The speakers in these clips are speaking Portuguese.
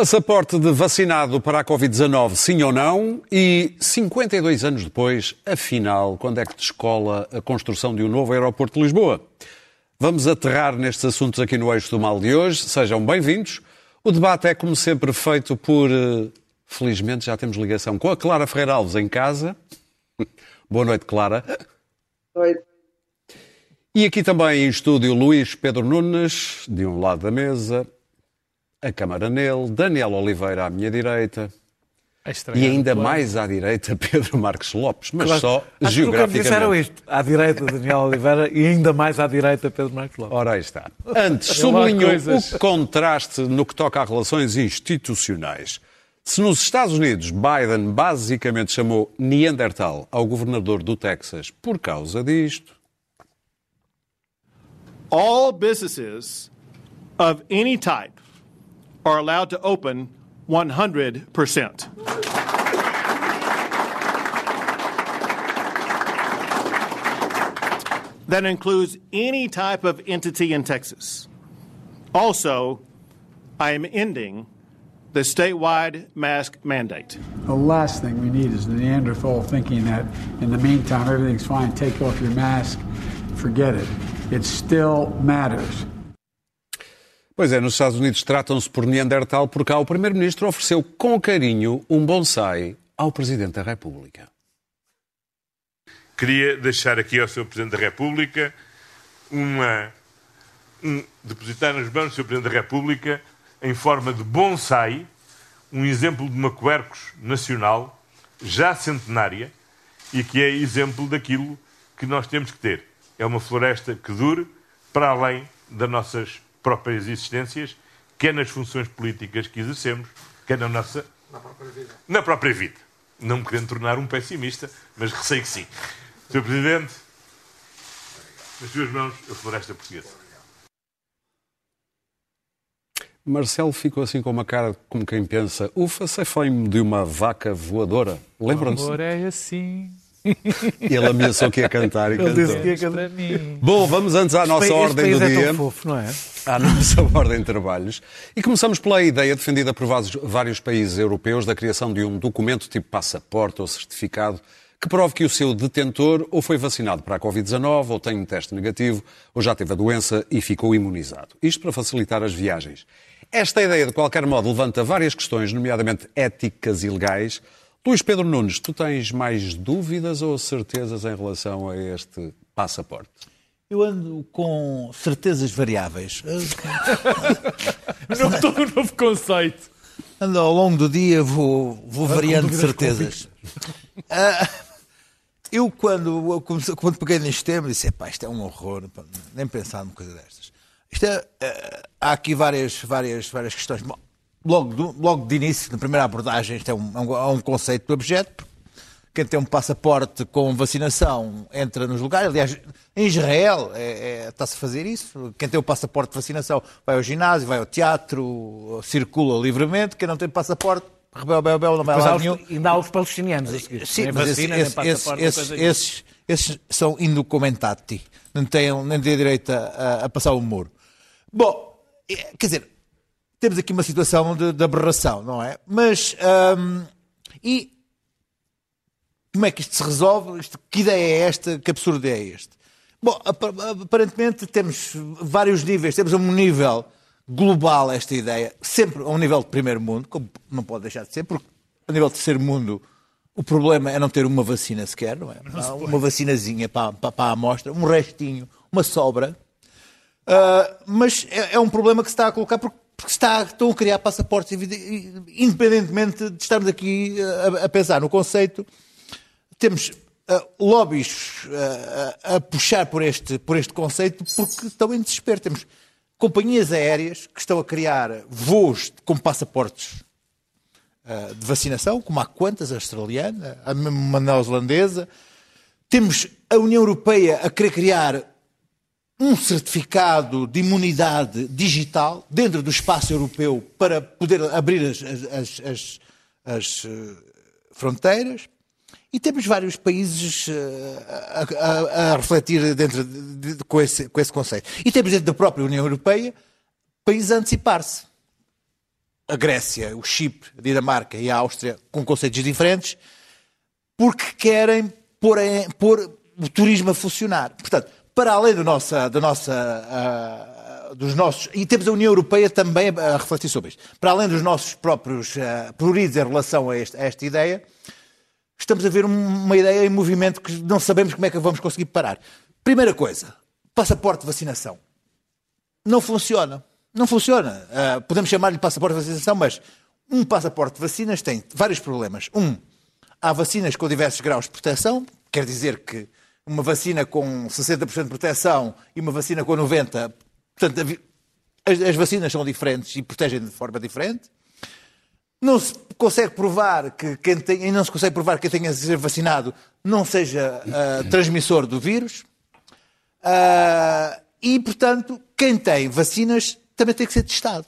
Passaporte de vacinado para a Covid-19, sim ou não? E 52 anos depois, afinal, quando é que descola a construção de um novo aeroporto de Lisboa? Vamos aterrar nestes assuntos aqui no Eixo do Mal de hoje. Sejam bem-vindos. O debate é, como sempre, feito por. eh, Felizmente já temos ligação com a Clara Ferreira Alves em casa. Boa noite, Clara. Oi. E aqui também em estúdio Luís Pedro Nunes, de um lado da mesa, a Câmara nele, Daniel Oliveira à minha direita É e ainda claro. mais à direita Pedro Marques Lopes, mas Claro. só Acho geograficamente. disseram isto. À direita, Daniel Oliveira e ainda mais à direita, Pedro Marcos Lopes. Ora, aí está. Antes, Sei lá, sublinho coisas. o contraste no que toca a relações institucionais. Se nos Estados Unidos Biden basicamente chamou Neandertal ao governador do Texas por causa disto, all businesses of any type are allowed to open 100%. That includes any type of entity in Texas. Also, I am ending the statewide mask mandate. The last thing we need is Neanderthal thinking that in the meantime everything's fine, take off your mask, forget it. It still matters. Pois é, nos Estados Unidos tratam-se por Neandertal porque cá o Primeiro-Ministro ofereceu com carinho um bonsai ao Presidente da República. Queria deixar aqui ao Sr. Presidente da República uma. Um, depositar nas mãos do Sr. Presidente da República, em forma de bonsai, um exemplo de uma quercus nacional, já centenária, e que é exemplo daquilo que nós temos que ter. É uma floresta que dure para além das nossas próprias existências, quer nas funções políticas que exercemos, quer na nossa. Na própria vida. Não me querendo tornar um pessimista, mas receio que sim. Sr. Presidente, nas suas mãos, a floresta portuguesa. Marcelo ficou assim com uma cara como quem pensa: ufa, cefei-me de uma vaca voadora. Lembram-se? Amor é assim. Ele ameaçou que ia cantar e Ele cantou. disse que ia cantar. Bom, vamos antes à nossa Este ordem país do é dia. tão fofo, não é? à nossa ordem de trabalhos. E começamos pela ideia defendida por vários- vários países europeus da criação de um documento tipo passaporte ou certificado que prove que o seu detentor ou foi vacinado para a Covid-19 ou tem um teste negativo ou já teve a doença e ficou imunizado. Isto para facilitar as viagens. Esta ideia, de qualquer modo, levanta várias questões, nomeadamente éticas e legais. Luís Pedro Nunes, tu tens mais dúvidas ou certezas em relação a este passaporte? Eu ando com certezas variáveis. Não estou um novo conceito. Ando ao longo do dia, vou, vou variando certezas. Ah, eu, quando, eu comecei- quando peguei neste tema, disse: "Epá, isto é um horror, pá, nem pensar numa coisa destas. Isto é, eh, há aqui várias, várias, várias questões. Bom, logo, do- logo de início, na primeira abordagem, isto é um, é um, é um conceito do objeto. Quem tem um passaporte com vacinação entra nos lugares. Aliás, em Israel é- é- está-se a fazer isso. Quem tem o passaporte de vacinação vai ao ginásio, vai ao teatro, circula livremente. Quem não tem passaporte, rebel, bel, bel, não vai lá nenhum. ainda há os palestinianos a seguir. Sim, nem mas vacina, esse- nem esse- passaporte, esses, esses, esses são indocumentati. Não têm, nem têm direito a, a passar o muro. Bom, é, quer dizer, temos aqui uma situação de, de aberração, não é? Mas, hum, e como é que isto se resolve? Isto- que ideia é esta? Que absurdo é este? Bom, apa- aparentemente temos vários níveis. Temos um nível global esta ideia, sempre a um nível de primeiro mundo, como não pode deixar de ser, porque a nível de terceiro mundo o problema é não ter uma vacina sequer, não é? Uma vacinazinha para, para, para a amostra, um restinho, uma sobra. Ah, mas é, é um problema que se está a colocar porque, porque está, estão a criar passaportes, independentemente de estarmos aqui a, a pensar no conceito. Temos ah, lobbies ah, a, puxar por este, por este conceito porque estão em desespero. Temos companhias aéreas que estão a criar voos com passaportes ah, de vacinação, como há quantas, a australiana, a mesma uma neozelandesa. Temos a União Europeia a querer criar um certificado de imunidade digital dentro do espaço europeu para poder abrir as, as- as- as- eh, fronteiras. E temos vários países eh, a, a- a refletir dentro de- de- com, esse, com esse conceito. E temos dentro da própria União Europeia países a antecipar-se. a Grécia, o Chipre, a Dinamarca e a Áustria com conceitos diferentes, porque querem pôr, pôr o turismo a funcionar. Portanto, para além do nossa, da nossa, ah, dos nossos. E temos a União Europeia também a refletir sobre isto. Para além dos nossos próprios ah, pruridos em relação a, este- a esta ideia, estamos a ver um- uma ideia em movimento que não sabemos como é que vamos conseguir parar. Primeira coisa, passaporte de vacinação. Não funciona. Não funciona. Ah, podemos chamar-lhe passaporte de vacinação, mas um passaporte de vacinas tem vários problemas. Um, há vacinas com diversos graus de proteção, quer dizer que uma vacina com 60% de proteção e uma vacina com 90%, portanto, as, as vacinas são diferentes e protegem de forma diferente. Não se consegue provar que quem tem, e não se consegue provar que quem tenha sido vacinado não seja ah, transmissor do vírus. Ah, e, portanto, quem tem vacinas também tem que ser testado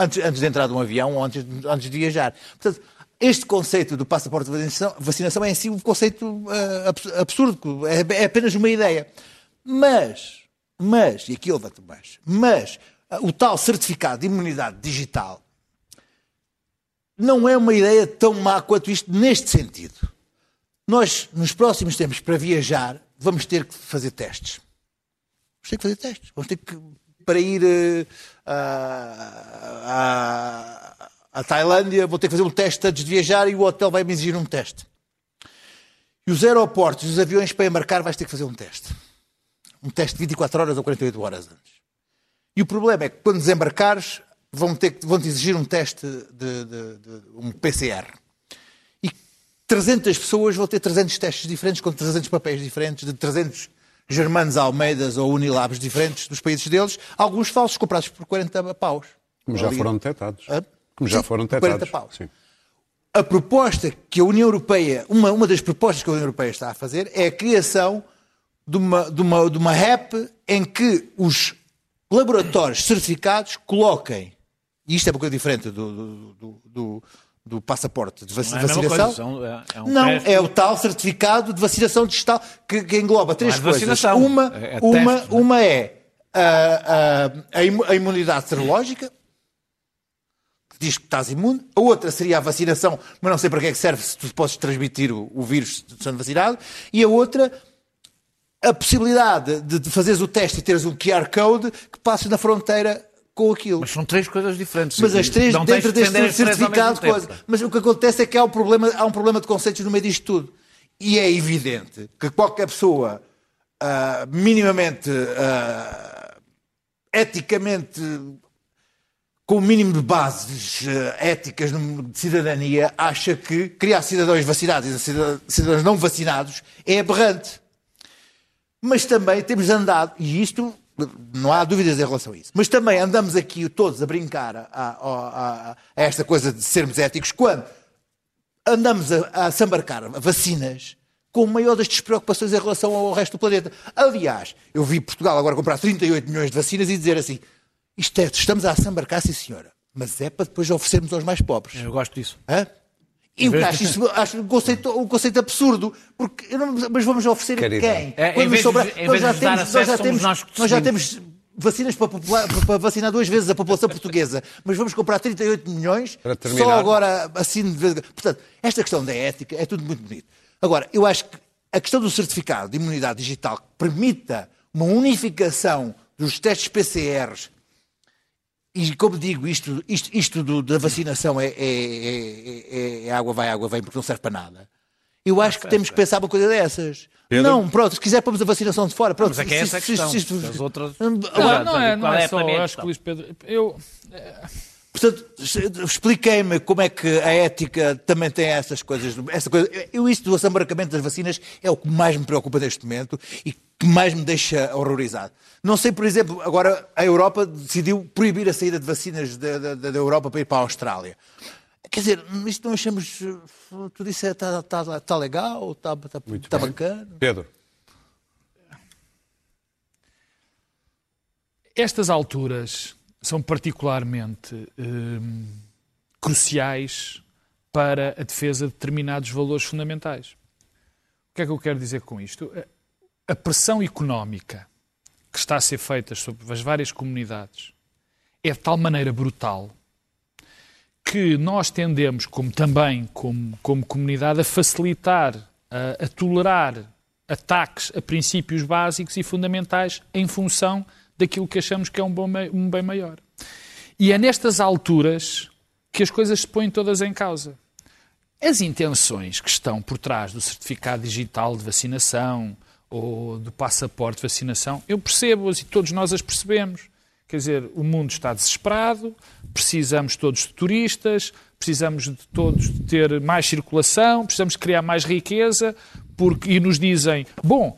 antes, antes de entrar de um avião ou antes, antes de viajar. Portanto, este conceito do passaporte de vacinação, é em si um conceito abs- absurdo, é, é apenas uma ideia. Mas, mas, e aqui leva-te mais, mas ah, o tal certificado de imunidade digital não é uma ideia tão má quanto isto neste sentido. Nós, nos próximos tempos, para viajar, vamos ter que fazer testes. Vamos ter que fazer testes. Vamos ter que, para ir eh, à, Tailândia, vou ter que fazer um teste antes de viajar e o hotel vai me exigir um teste. E os aeroportos, os aviões para embarcar, vais ter que fazer um teste. Um teste de 24 horas ou 48 horas antes. E o problema é que quando desembarcares, vão ter que- vão-te exigir um teste de, de- de- um PCR. E 300 pessoas vão ter 300 testes diferentes, com 300 papéis diferentes, de 300 Germanos Almeidas ou Unilabs diferentes dos países deles, alguns falsos comprados por 40 paus. Como já foram detectados. Como já foram por 40 detectados. paus. Sim. A proposta que a União Europeia, uma, uma das propostas que a União Europeia está a fazer é a criação de uma, de uma, de uma app em que os laboratórios certificados coloquem, e isto é uma coisa diferente do, do, do, do- do passaporte de vac- Não é vacinação. coisa, são- é- é um não, teste. é o tal certificado de vacinação digital que, que engloba três é coisas. vacinação, Uma, é- é uma, teste, é? uma é a, a- a imu- a imunidade serológica, diz que estás imune. A outra seria a vacinação, mas não sei para que é que serve se tu podes transmitir o, o vírus sendo vacinado. E a outra, a possibilidade de, de fazeres o teste e teres um QR Code que passes na fronteira com aquilo. Mas são três coisas diferentes. Mas as três Não dentro de deste certificado de mesmo coisa. Mas o que acontece é que há um problema, há um problema de conceitos no meio disto tudo. E é evidente que qualquer pessoa ah, minimamente ah, eticamente com o mínimo de bases eh, éticas de cidadania acha que criar cidadãos vacinados e cidad- cidadãos não vacinados é aberrante. Mas também temos andado, e isto não há dúvidas em relação a isso, mas também andamos aqui todos a brincar a, a- a- esta coisa de sermos éticos quando andamos a, a se embarcar vacinas com maior das despreocupações em relação ao resto do planeta. Aliás, eu vi Portugal agora comprar 38 milhões de vacinas e dizer assim: isto é, estamos a se embarcar, sim senhora, mas é para depois oferecermos aos mais pobres. Eu gosto disso. Hã? E eu acho, isso, acho um, conceito, um conceito absurdo, porque eu não- mas vamos oferecer quem? É, em Quando vez de- sobra- em nós já temos- nós já acesso, temos- nós nós já temos vacinas para, popula- para vacinar duas vezes a população portuguesa, mas vamos comprar 38 milhões só agora assim de vez em quando. Portanto, esta questão da ética é tudo muito bonito. Agora, eu acho que a questão do certificado de imunidade digital que permita uma unificação dos testes PCRs e como digo, isto, isto, isto do- da vacinação é, é- é- é- é água vai, água vem, porque não serve para nada. Eu acho que temos que pensar uma coisa dessas. Pedro? Não, pronto, se quiser pomos a vacinação de fora. Pronto, Mas é que é essa a questão. se- se- As outras- Agora, Não, não é, não é é a só. Eu acho que? Luís Pedro. Eu, Portanto, expliquei-me como é que a ética também tem essas coisas. Essa coisa. Eu, isso do assambarcamento das vacinas é o que mais me preocupa neste momento e que mais me deixa horrorizado. Não sei, por exemplo, agora a Europa decidiu proibir a saída de vacinas da, da, da Europa para ir para a Austrália. Quer dizer, isto não achamos. Tudo isso está tá, tá, tá legal, está tá, tá bacana. Pedro, estas alturas são particularmente hum, cruciais para a defesa de determinados valores fundamentais. O que é que eu quero dizer com isto? A- pressão económica que está a ser feita sobre as várias comunidades é de tal maneira brutal que nós tendemos, como também como, como comunidade, a facilitar, a, a tolerar ataques a princípios básicos e fundamentais em função daquilo que achamos que é um, bom, um bem maior. E é nestas alturas que as coisas se põem todas em causa. As intenções que estão por trás do certificado digital de vacinação ou do passaporte de vacinação, eu percebo-as e todos nós as percebemos. Quer dizer, o mundo está desesperado, precisamos todos de turistas, precisamos de todos de ter mais circulação, precisamos criar mais riqueza, porque, e nos dizem, bom,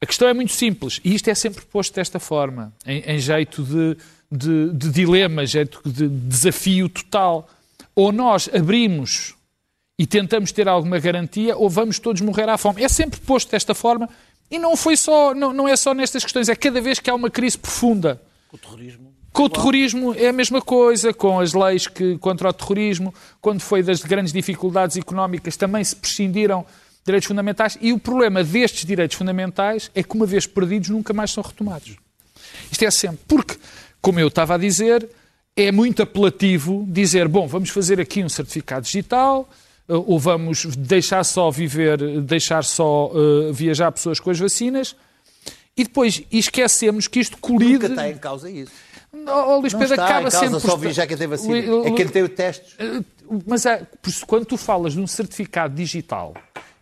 a questão é muito simples, e isto é sempre posto desta forma, em, em jeito de, de, de dilema, jeito de desafio total. Ou nós abrimos e tentamos ter alguma garantia, ou vamos todos morrer à fome. É sempre posto desta forma, e não foi só, não, não é só nestas questões, é cada vez que há uma crise profunda com o terrorismo. Com o terrorismo é a mesma coisa, com as leis que, contra o terrorismo, quando foi das grandes dificuldades económicas, também se prescindiram direitos fundamentais. E o problema destes direitos fundamentais é que, uma vez perdidos, nunca mais são retomados. Isto é sempre. Porque, como eu estava a dizer, é muito apelativo dizer, bom, vamos fazer aqui um certificado digital, ou vamos deixar só viver, deixar só uh, viajar pessoas com as vacinas, e depois esquecemos que isto colide... Nunca está em causa isso. Oh, Luís não Pedro, está acaba em causa sempre só já quem tem vacina. É quem tem o teste. Eh, Mas quando tu falas de um certificado digital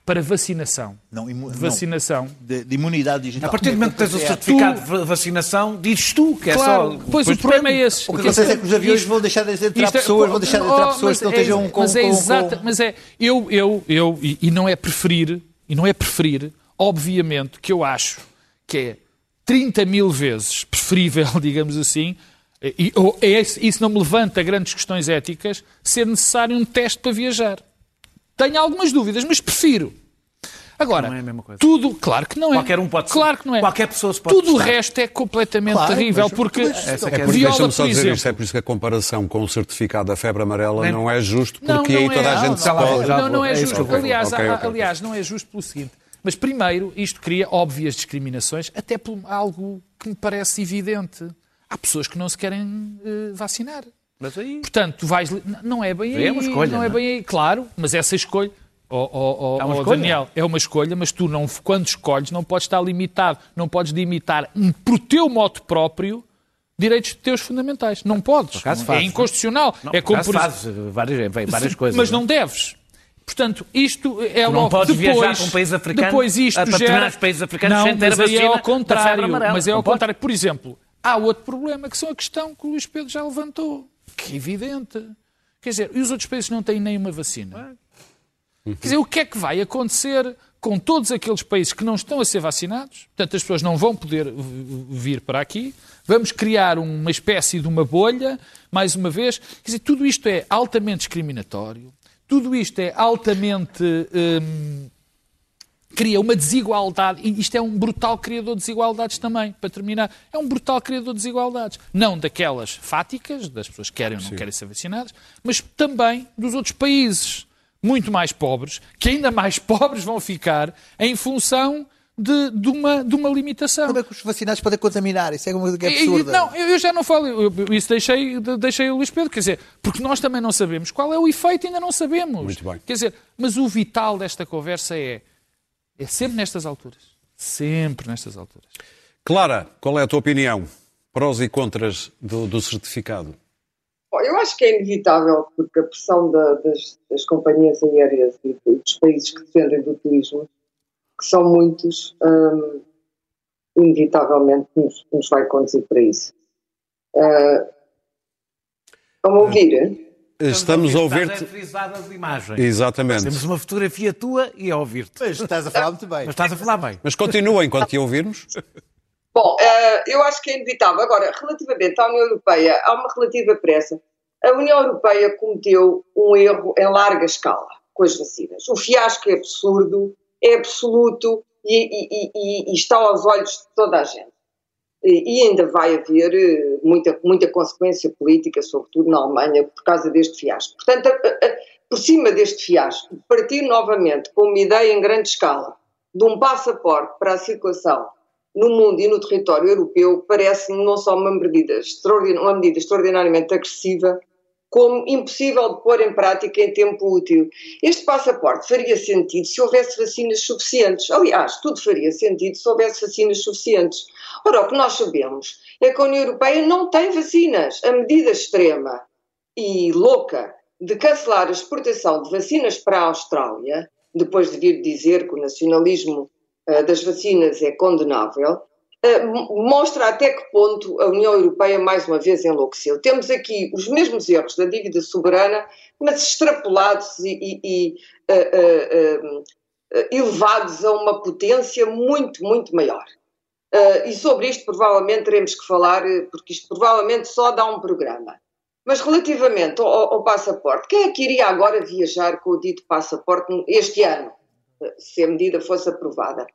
para vacinação, Não, imu... de vacinação, não, de, de, imunidade digital. A partir do momento que tens o certificado tu... de vacinação, dizes tu que é claro, só... Pois o problema é esse. O que acontece é que os aviões isto, vão deixar de entrar pessoas, é, vão deixar de entrar oh, pessoas que não é, estejam com... Mas é com, exata, com... mas é, eu, eu, eu, e, e não é preferir, e não é preferir, obviamente, que eu acho que é 30 mil vezes preferível, digamos assim, e, ou, é, isso não me levanta grandes questões éticas, ser necessário um teste para viajar. Tenho algumas dúvidas, mas prefiro. Agora, não é a mesma coisa. tudo, claro que não é. Qualquer um pode Claro que não é. Qualquer pessoa se pode Tudo o testar. resto é completamente Claro, terrível, mas- porque mas- Essa que é a viola, deixa-me por só dizer exemplo, isto, é por isso que a comparação com o certificado da febre amarela Nem- não é justo, Não, porque não aí é. toda a Não, gente não, se vou, pode... Não, não é É isso justo. que eu vou. aliás, Ok, há- ok. aliás, não é justo pelo seguinte. Mas primeiro, isto cria óbvias discriminações, até por algo que me parece evidente. Há pessoas que não se querem eh, vacinar. Mas aí... Portanto, tu vais. Não é bem aí. É uma escolha, não é não é? bem aí. Claro, mas essa escolha. Oh, oh, oh, É uma escolha. Daniel, é uma escolha, mas tu não, quando escolhes, não podes estar limitado, não podes limitar por teu modo próprio direitos teus fundamentais. Não podes. acaso é fazes, inconstitucional. Não, é como por fazes várias, várias coisas. mas não deves. Portanto, isto é não logo podes depois, viajar para um país africano, depois isto para gera... determinados países africanos não, sem ter mas é vacina ao da febre contrário. Mas é ao Não contrário. Por exemplo, há outro problema que são a questão que o Luís Pedro já levantou, que é evidente. Quer dizer, e os outros países não têm nenhuma vacina? Quer dizer, o que é que vai acontecer com todos aqueles países que não estão a ser vacinados? Portanto, as pessoas não vão poder vir para aqui. Vamos criar uma espécie de uma bolha, mais uma vez. Quer dizer, tudo isto é altamente discriminatório. Tudo isto é altamente. hum, cria uma desigualdade, e isto é um brutal criador de desigualdades também, para terminar. É um brutal criador de desigualdades. Não daquelas fáticas, das pessoas que querem ou não querem ser vacinadas, mas também dos outros países muito mais pobres, que ainda mais pobres vão ficar em função de, de uma, de uma limitação. Como é que os vacinados podem contaminar? Isso é uma coisa que é absurda. Não, eu eu já não falo, eu- eu- isso deixei, de- deixei o Luís Pedro, quer dizer, porque nós também não sabemos qual é o efeito, ainda não sabemos. Muito bem. Quer dizer, mas o vital desta conversa é, é sempre nestas alturas. Sempre nestas alturas. Clara, qual é a tua opinião? Prós e contras do, do certificado? Bom, Eu acho que é inevitável, porque a pressão da- das, das companhias aéreas e dos países que dependem do turismo, que são muitos, hum, inevitavelmente nos, nos vai conduzir para isso. Uh, Estão a ouvir? Estamos a ouvir-te. as imagens. Exatamente. Temos uma fotografia tua e a ouvir-te. Mas estás a falar muito bem. Mas estás a falar bem. Mas continua enquanto te ouvirmos. Bom, eh, eu acho que é inevitável. Agora, relativamente à União Europeia, há uma relativa pressa. A União Europeia cometeu um erro em larga escala com as vacinas. O fiasco é absurdo, é absoluto e- e- e- e está aos olhos de toda a gente. E, ainda vai haver eh, muita, muita consequência política, sobretudo na Alemanha, por causa deste fiasco. Portanto, a- a- por cima deste fiasco, partir novamente com uma ideia em grande escala de um passaporte para a circulação no mundo e no território europeu parece-me não só uma medida, uma medida extraordinariamente agressiva, como impossível de pôr em prática em tempo útil. Este passaporte faria sentido se houvesse vacinas suficientes. Aliás, tudo faria sentido se houvesse vacinas suficientes. Ora, o que nós sabemos é que a União Europeia não tem vacinas. A medida extrema e louca de cancelar a exportação de vacinas para a Austrália, depois de vir dizer que o nacionalismo uh, das vacinas é condenável, mostra até que ponto a União Europeia mais uma vez enlouqueceu. Temos aqui os mesmos erros da dívida soberana, mas extrapolados e, e, e uh, elevados a uma potência muito, muito maior. e sobre isto provavelmente teremos que falar, porque isto provavelmente só dá um programa. Mas relativamente ao, ao, passaporte, quem é que iria agora viajar com o dito passaporte este ano, se a medida fosse aprovada?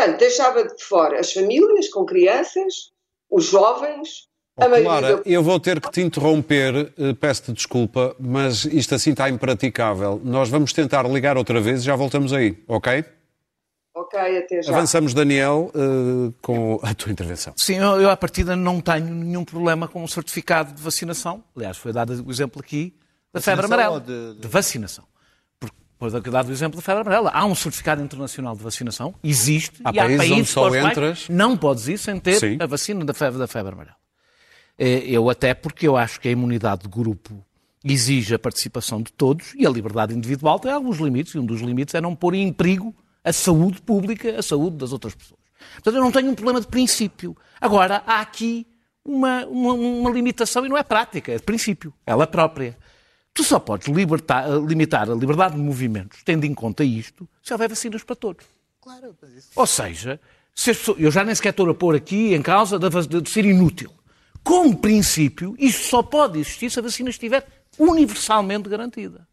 Portanto, deixava de fora as famílias com crianças, os jovens, oh, a maioria... Clara, eu vou ter que te interromper, eh, peço-te desculpa, mas isto assim está impraticável. Nós vamos tentar ligar outra vez e já voltamos aí, ok? Ok, até já. Avançamos, Daniel, uh, com a tua intervenção. Sim, eu, eu à partida não tenho nenhum problema com o certificado de vacinação. Aliás, foi dado o exemplo aqui da febre amarela. De, de... de, vacinação. Foi dado o exemplo da febre amarela. Há um certificado internacional de vacinação, existe, há e há países, países só entras... não podes ir sem ter Sim. a vacina da febre, da febre amarela. Eh, eu até porque eu acho que a imunidade de grupo exige a participação de todos e a liberdade individual tem alguns limites, e um dos limites é não pôr em perigo a saúde pública, a saúde das outras pessoas. Portanto, eu não tenho um problema de princípio. Agora, há aqui uma, uma, uma limitação e não é prática, é de princípio, ela própria. Tu só podes libertar, limitar a liberdade de movimentos, tendo em conta isto, se houver vacinas para todos. Claro, isso... Ou seja, se pessoas, eu já nem sequer estou a pôr aqui em causa de, de ser inútil. Como princípio, isto só pode existir se a vacina estiver universalmente garantida.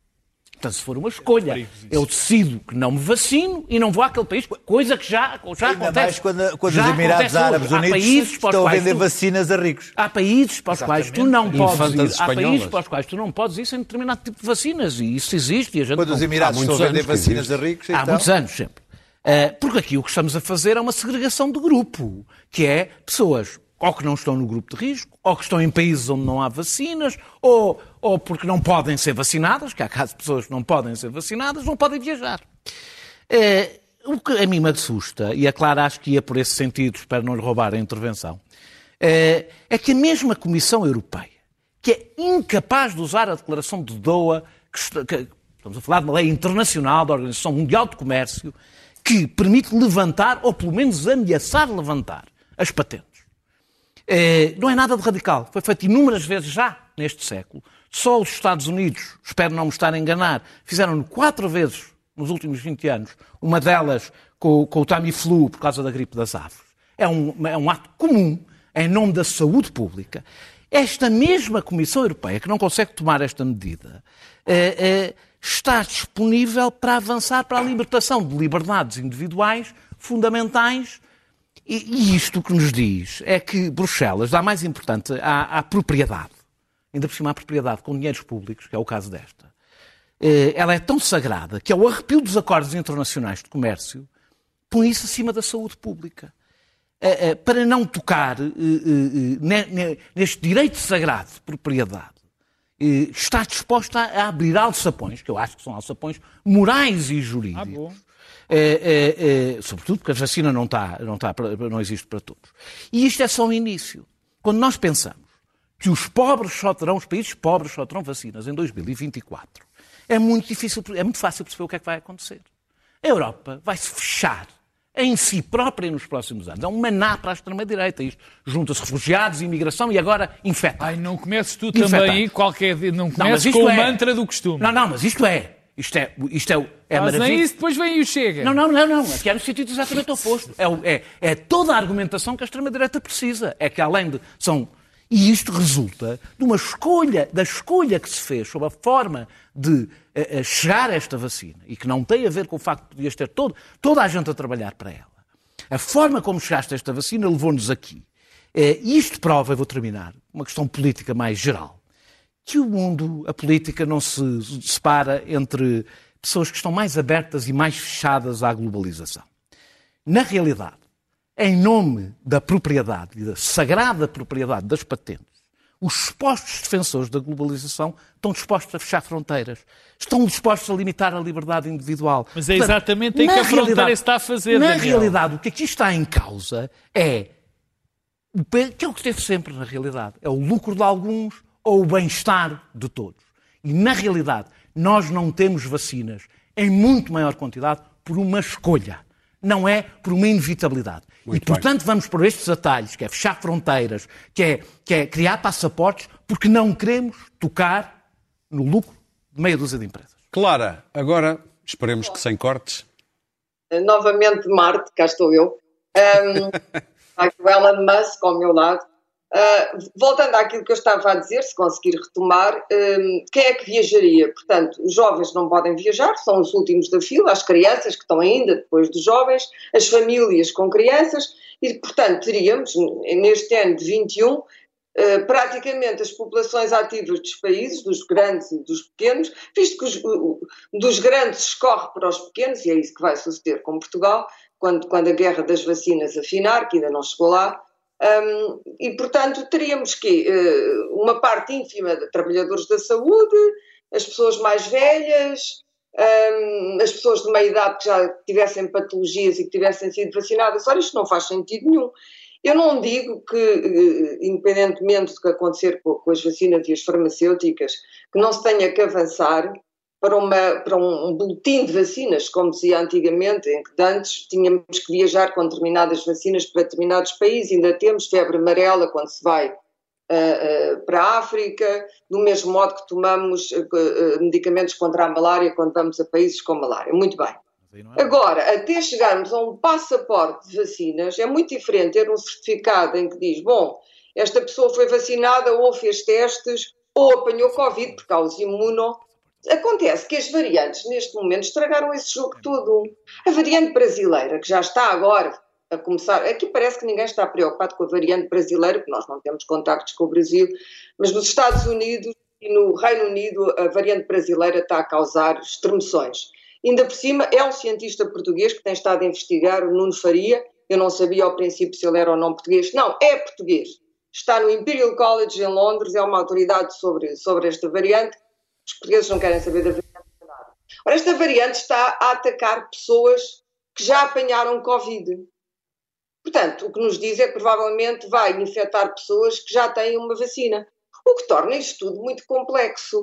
Portanto, se for uma escolha, eu decido que não me vacino e não vou àquele país, coisa que já, já Ainda acontece. mais quando, quando os Emirados Árabes Unidos estão a vender tu, vacinas a ricos. Há países para os quais tu não podes ir, há países para os quais tu não podes ir sem determinado tipo de vacinas e isso existe. E a gente quando não, os Emirados estão a vender vacinas a ricos, Há então... muitos anos sempre. Uh, porque aqui o que estamos a fazer é uma segregação de grupo, que é pessoas ou que não estão no grupo de risco, ou que estão em países onde não há vacinas, ou, ou porque não podem ser vacinadas, que há casos de pessoas que não podem ser vacinadas, não podem viajar. É, o que a mim me assusta, e a Clara acho que ia por esse sentido, espero não lhe roubar a intervenção, é, é que a mesma Comissão Europeia, que é incapaz de usar a declaração de Doha, que, que, estamos a falar de uma lei internacional da Organização Mundial de Comércio, que permite levantar, ou pelo menos ameaçar levantar, as patentes. É, não é nada de radical. Foi feito inúmeras vezes já neste século. Só os Estados Unidos, espero não me estar a enganar, fizeram quatro vezes nos últimos 20 anos, uma delas com, com o Tamiflu por causa da gripe das aves. É um, é um ato comum em nome da saúde pública. Esta mesma Comissão Europeia, que não consegue tomar esta medida, é, é, está disponível para avançar para a libertação de liberdades individuais fundamentais e, e isto que nos diz é que Bruxelas dá mais importante à, à propriedade, ainda por cima à propriedade com dinheiros públicos, que é o caso desta. Eh, ela é tão sagrada que, ao arrepio dos acordos internacionais de comércio, põe isso acima da saúde pública. Eh, eh, para não tocar neste direito sagrado de propriedade, está disposta a abrir alçapões, que eu acho que são alçapões morais e jurídicos, ah, é, é, é, sobretudo porque a vacina não, está, não, está, não existe para todos. E isto é só o início. Quando nós pensamos que os pobres só terão, os países pobres só terão vacinas em 2024, é muito difícil, é muito fácil perceber o que é que vai acontecer. A Europa vai se fechar em si própria nos próximos anos. É um maná para a extrema-direita. Junta-se refugiados, imigração e agora infecta. Ai, não comeces tu também qualquer... Não comeces não, com o é... mantra do costume. Não, não, mas isto é isto é, isto é, é Mas nem isso depois vem e o chega. Não, não, não, não. Aqui é no sentido exatamente oposto. É, é, é toda a argumentação que a extrema-direita precisa. É que além de. São, e isto resulta de uma escolha, da escolha que se fez sobre a forma de uh, chegar a esta vacina e que não tem a ver com o facto de podias ter todo, toda a gente a trabalhar para ela. A forma como chegaste a esta vacina levou-nos aqui. Uh, e isto prova, eu vou terminar, uma questão política mais geral que o mundo, a política, não se separa entre pessoas que estão mais abertas e mais fechadas à globalização. Na realidade, em nome da propriedade e da sagrada propriedade das patentes, Os supostos defensores da globalização estão dispostos a fechar fronteiras, estão dispostos a limitar a liberdade individual. Mas é exatamente aí que a fronteira está a fazer, Na Daniel. realidade, o que aqui está em causa é que é o que esteve sempre na realidade. É o lucro de alguns ou o bem-estar de todos. E na realidade, nós não temos vacinas em muito maior quantidade por uma escolha. Não é por uma inevitabilidade. Muito e, portanto, vamos por estes atalhos, que é fechar fronteiras, que é, que é criar passaportes, porque não queremos tocar no lucro de meia dúzia de empresas. Clara, agora esperemos que sem cortes. novamente de Marte, cá estou eu, um, o Elon Musk ao meu lado. Uh, voltando àquilo que eu estava a dizer, se conseguir retomar, um, quem é que viajaria? Portanto, os jovens não podem viajar, são os últimos da fila, as crianças que estão ainda depois dos jovens, as famílias com crianças, e portanto teríamos, neste ano de 21, Uh, praticamente as populações ativas dos países, dos grandes e dos pequenos, visto que os, dos grandes escorre para os pequenos, e é isso que vai suceder com Portugal, quando, quando a guerra das vacinas afinar, que ainda não chegou lá, um, e portanto teríamos que uh, uma parte ínfima de trabalhadores da saúde, as pessoas mais velhas, um, as pessoas de meia idade que já tivessem patologias e que tivessem sido vacinadas. Ora, isto não faz sentido nenhum. Eu não digo que, eh, independentemente do que acontecer com, com, as vacinas e as farmacêuticas, que não se tenha que avançar para, uma, para um, um boletim de vacinas, como dizia antigamente, em que antes tínhamos que viajar com determinadas vacinas para determinados países, ainda temos febre amarela quando se vai uh, uh, para a África, do mesmo modo que tomamos uh, medicamentos contra a malária quando vamos a países com malária. Muito bem. Agora, até chegarmos a um passaporte de vacinas, é muito diferente ter um certificado em que diz, bom, esta pessoa foi vacinada ou fez testes ou apanhou Covid, por causa imuno. Acontece que as variantes, neste momento, estragaram esse jogo todo. A variante brasileira, que já está agora a começar, aqui parece que ninguém está preocupado com a variante brasileira, porque nós não temos contactos com o Brasil, mas nos Estados Unidos e no Reino Unido a variante brasileira está a causar estremeções. Ainda por cima, é um cientista português que tem estado a investigar, o Nuno Faria. Eu não sabia ao princípio se ele era ou não português. Não, é português. Está no Imperial College em Londres, é uma autoridade sobre, sobre esta variante. Os portugueses não querem saber da variante de. Ora, esta variante está a atacar pessoas que já apanharam Covid. Portanto, o que nos diz é que provavelmente vai infectar pessoas que já têm uma vacina. O que torna isto tudo muito complexo.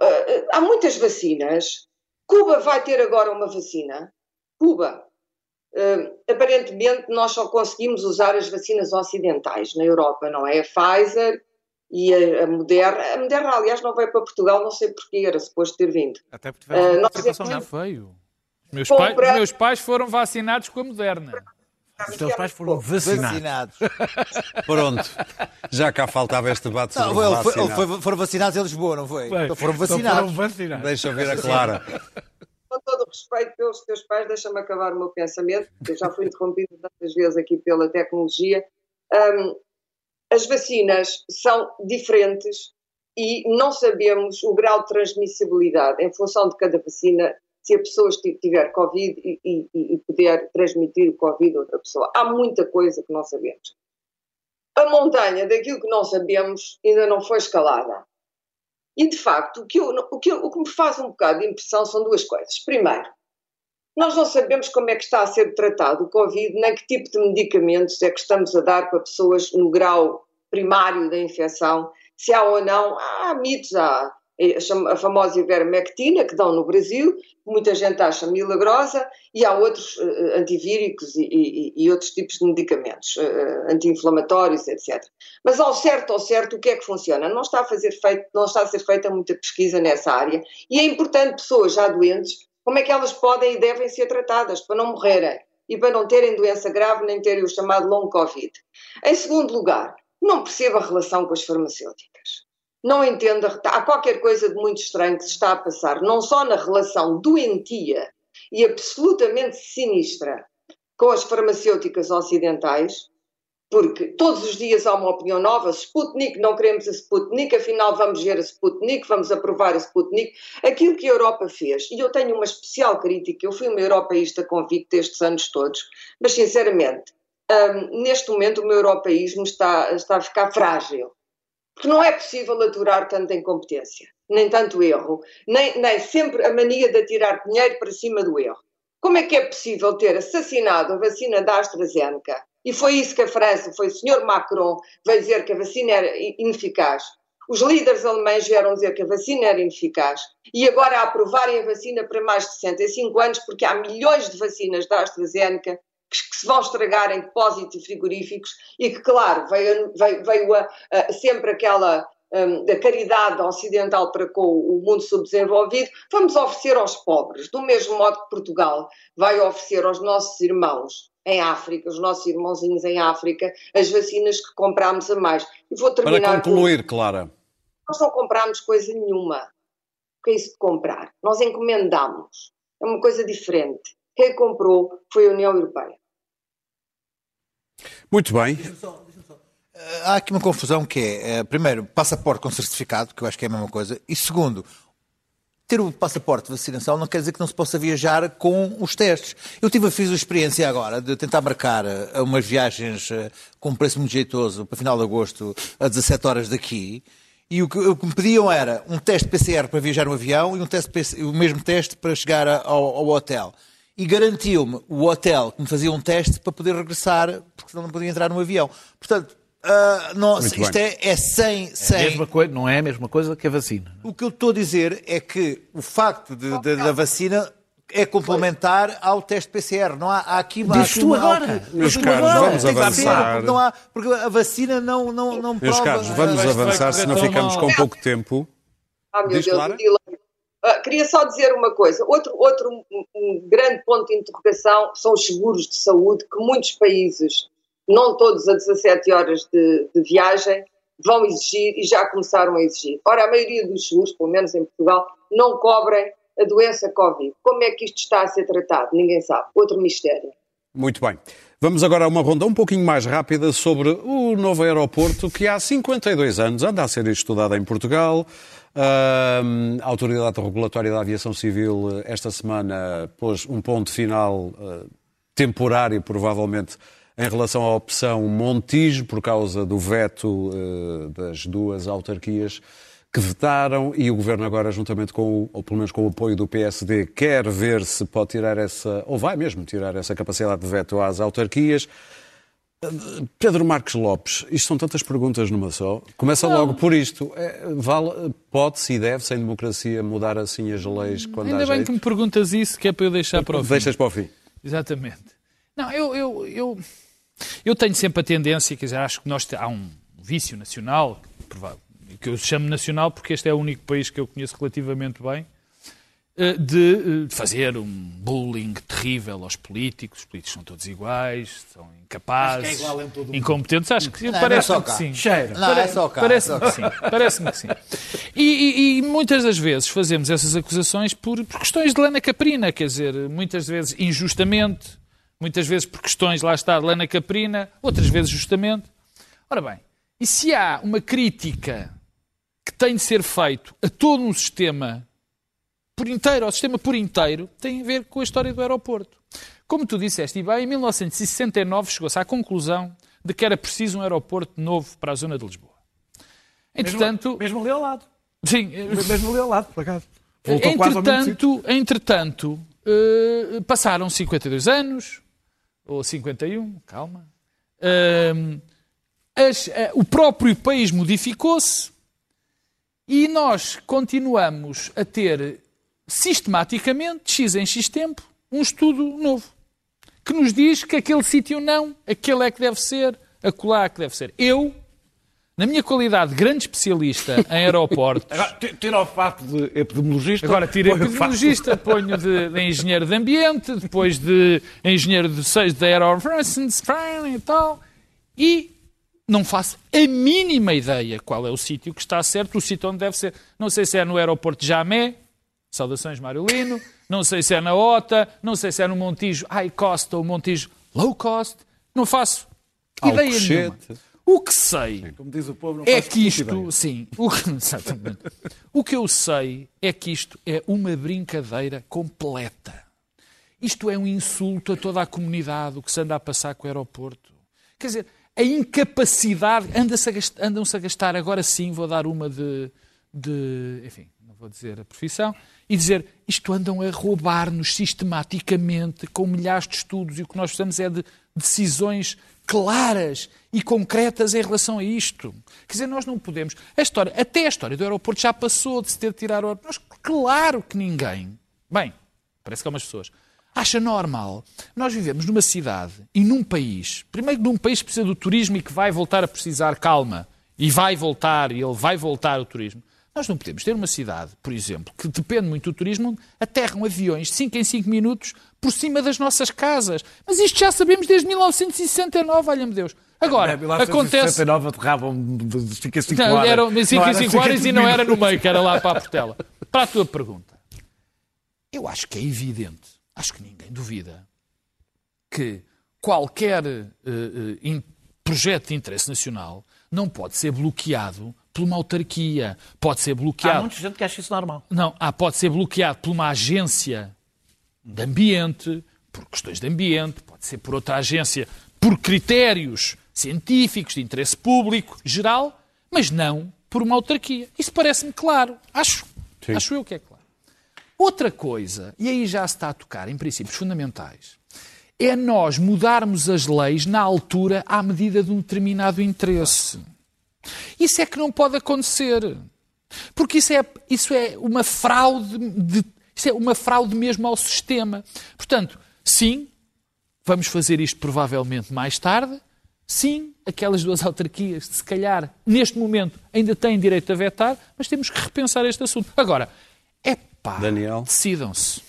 Uh, há muitas vacinas Cuba vai ter agora uma vacina. Cuba. Uh, aparentemente, nós só conseguimos usar as vacinas ocidentais na Europa, não é? A Pfizer e a, a Moderna. A Moderna, aliás, não veio para Portugal, não sei porquê, era suposto ter vindo. Até porque tiveram uh, uma participação já veio. Os meus, pai, os meus pais foram vacinados com a Moderna. Os teus pais foram vacinados. vacinados. Pronto. Já cá faltava este debate sobre Não, ele foi- vacinado. ele foi- foram vacinados em Lisboa, não foi? Bem, Então foram então vacinados. foram vacinados. Deixa eu ver a Clara. Com todo o respeito pelos teus pais, deixa-me acabar o meu pensamento, porque eu já fui interrompido tantas vezes aqui pela tecnologia. Um, as vacinas são diferentes e não sabemos o grau de transmissibilidade em função de cada vacina, se a pessoa tiver Covid e, e- e puder transmitir o Covid a outra pessoa. Há muita coisa que não sabemos. A montanha daquilo que não sabemos ainda não foi escalada. E, de facto, o que, eu- o que eu- o que me faz um bocado de impressão são duas coisas. Primeiro, nós não sabemos como é que está a ser tratado o Covid, nem que tipo de medicamentos é que estamos a dar para pessoas no grau primário da infecção, se há ou não. Há mitos, há a cham- a famosa ivermectina que dão no Brasil, muita gente acha milagrosa, e há outros eh, antivíricos e, e- e outros tipos de medicamentos, eh, anti-inflamatórios, etc. Mas ao certo, ao certo, o que é que funciona? Não está a, fazer feito, não está a ser feita muita pesquisa nessa área e é importante pessoas já doentes, como é que elas podem e devem ser tratadas para não morrerem e para não terem doença grave nem terem o chamado long Covid. Em segundo lugar, não percebo a relação com as farmacêuticas. Não entendo, há qualquer coisa de muito estranho que se está a passar, não só na relação doentia e absolutamente sinistra com as farmacêuticas ocidentais, porque todos os dias há uma opinião nova, Sputnik, não queremos a Sputnik, afinal vamos ver a Sputnik, vamos aprovar a Sputnik. Aquilo que a Europa fez, e eu tenho uma especial crítica, eu fui uma europeísta convicta estes anos todos, mas sinceramente, hum, neste momento o meu europeísmo está, está a ficar frágil. Porque não é possível aturar tanta incompetência, nem tanto erro, nem, nem sempre a mania de atirar dinheiro para cima do erro. Como é que é possível ter assassinado a vacina da AstraZeneca? E foi isso que a França, foi o senhor Macron, veio dizer que a vacina era ineficaz. Os líderes alemães vieram dizer que a vacina era ineficaz e agora aprovarem a vacina para mais de 65 anos, porque há milhões de vacinas da AstraZeneca que, se vão estragar em depósitos frigoríficos e que, claro, veio, veio, veio a, a, sempre aquela um, da caridade ocidental para com o mundo subdesenvolvido, vamos oferecer aos pobres, do mesmo modo que Portugal vai oferecer aos nossos irmãos em África, os nossos irmãozinhos em África, as vacinas que comprámos a mais. E vou terminar Para concluir, com... Clara. Nós não comprámos coisa nenhuma. O que é isso de comprar? Nós encomendámos. É uma coisa diferente. Quem comprou foi a União Europeia. Muito bem. Há aqui uma confusão que é, eh, primeiro, passaporte com certificado, que eu acho que é a mesma coisa, e segundo, ter o passaporte de vacinação não quer dizer que não se possa viajar com os testes. Eu tive, fiz a experiência agora de tentar marcar eh, umas viagens eh, com um preço muito jeitoso para final de agosto a 17 horas daqui. E o que, o que me pediam era um teste PCR para viajar no avião e um teste o mesmo teste para chegar ao, ao hotel. E garantiu-me o hotel que me fazia um teste para poder regressar, porque senão não podia entrar no avião. Portanto, Uh, não, isto é, é sem. sem... É a mesma coisa, não é a mesma coisa que a vacina. O que eu estou a dizer é que o facto de, de, da vacina é complementar ao teste PCR. Não há, há aqui Diz tu agora. Meus caros, vamos avançar. Não há, porque a vacina não, não, não Meus prova. caros, vamos avançar, senão ficamos com pouco tempo. Ah, meu Diz, Deus, Clara? Uh, queria só dizer uma coisa. Outro, outro um, grande ponto de interrogação são os seguros de saúde que muitos países não todos a 17 horas de, de, viagem, vão exigir e já começaram a exigir. Ora, a maioria dos seguros, pelo menos em Portugal, não cobrem a doença Covid. Como é que isto está a ser tratado? Ninguém sabe. Outro mistério. Muito bem. Vamos agora a uma ronda um pouquinho mais rápida sobre o novo aeroporto que há 52 anos anda a ser estudado em Portugal. A Autoridade Regulatória da Aviação Civil esta semana pôs um ponto final uh, temporário, provavelmente, em relação à opção Montijo, por causa do veto uh, das duas autarquias que vetaram, e o Governo agora, juntamente com, ou pelo menos com o apoio do PSD, quer ver se pode tirar essa, ou vai mesmo tirar essa capacidade de veto às autarquias. Pedro Marques Lopes, isto são tantas perguntas numa só. Começa não. logo por isto. É, vale, Pode-se e deve, sem democracia, mudar assim as leis quando Ainda há bem jeito? que me perguntas isso, que é para eu deixar para o fim. Deixas para o fim. Exatamente. Não, eu, eu, eu, eu tenho sempre a tendência, quer dizer, acho que nós há um vício nacional, que eu chamo nacional porque este é o único país que eu conheço relativamente bem, de eh, fazer um bullying terrível aos políticos. Os políticos são todos iguais, são incapazes, é incompetentes. Acho que parece é que sim. Cheiro. Não, é só cá. Parece-me que sim. Parece-me que sim. E, e, e, muitas das vezes fazemos essas acusações por, por questões de lana caprina, quer dizer, muitas vezes injustamente, muitas vezes por questões, lá está, de lana caprina, outras vezes justamente. Ora bem, e se há uma crítica que tem de ser feito a todo um sistema por inteiro, ao sistema por inteiro, tem a ver com a história do aeroporto. Como tu disseste, e bem, em 1969 chegou-se à conclusão de que era preciso um aeroporto novo para a zona de Lisboa. Entretanto... Mesmo, mesmo ali ao lado. Sim. Mesmo ali ao lado, por acaso. Voltou entretanto, entretanto uh, passaram 52 anos, ou 51, calma. Uh, as, uh, o próprio país modificou-se e nós continuamos a ter sistematicamente, X em X tempo, um estudo novo que nos diz que aquele sítio não, aquele é que deve ser, acolá é que deve ser. Eu, na minha qualidade de grande especialista em aeroportos. Agora, tira o fato de epidemiologista. Agora, tira epidemiologista, ponho de, de, engenheiro de ambiente, depois de engenheiro de, de aeroforensics e tal. E não faço a mínima ideia qual é o sítio que está certo, o sítio onde deve ser. Não sei se é no aeroporto de Jamé, Saudações Mário Lino. Não sei se é na OTA, não sei se é no Montijo high cost ou Montijo low cost. Não faço ideia nenhuma. O que sei Como diz o povo, é que isto, sim, o que, exatamente. o que eu sei é que isto é uma brincadeira completa. Isto é um insulto a toda a comunidade, o que se anda a passar com o aeroporto. Quer dizer, a incapacidade. Anda-se a gast- Andam-se a gastar, agora sim, vou dar uma de, de. Enfim, vou dizer a profissão. E dizer isto andam a roubar-nos sistematicamente, com milhares de estudos, e o que nós precisamos é de decisões claras e concretas em relação a isto. Quer dizer, nós não podemos. A história, até a história do aeroporto já passou de se ter de tirar o aeroporto. Nós, claro que ninguém. Bem, parece que há umas pessoas. Acha normal. Nós vivemos numa cidade e num país, primeiro num país que precisa do turismo e que vai voltar a precisar calma, e vai voltar, e ele vai voltar o turismo. Nós não podemos ter uma cidade, por exemplo, que depende muito do turismo, aterram aviões de 5 em 5 minutos por cima das nossas casas. Mas isto já sabemos desde 1969, valha-me Deus. Agora, acontece... 1969 aterravam de 5 a 5 Não, horas. eram 5 Não em era 5 cinco a horas e não era no meio, que era lá para a Portela. Para a tua pergunta, eu acho que é evidente, acho que ninguém duvida, que qualquer eh, in- projeto de interesse nacional não pode ser bloqueado por uma autarquia, pode ser Há bloqueado muita gente que acha isso normal. não, ah, pode ser bloqueado por uma agência de ambiente, por questões de ambiente, pode ser por outra agência, por critérios científicos de interesse público geral, mas não por uma autarquia. Isso parece-me claro. Acho, Sim. acho eu que é claro. Outra coisa, e aí já se está a tocar em princípios fundamentais, é nós mudarmos as leis na altura à medida de um determinado interesse. Isso é que não pode acontecer. Porque isso é, isso é uma fraude de, isso é uma fraude mesmo ao sistema. Portanto, sim, vamos fazer isto provavelmente mais tarde. Sim, aquelas duas autarquias, se calhar, neste momento, ainda têm direito a vetar, mas temos que repensar este assunto. Agora, é pá, decidam-se.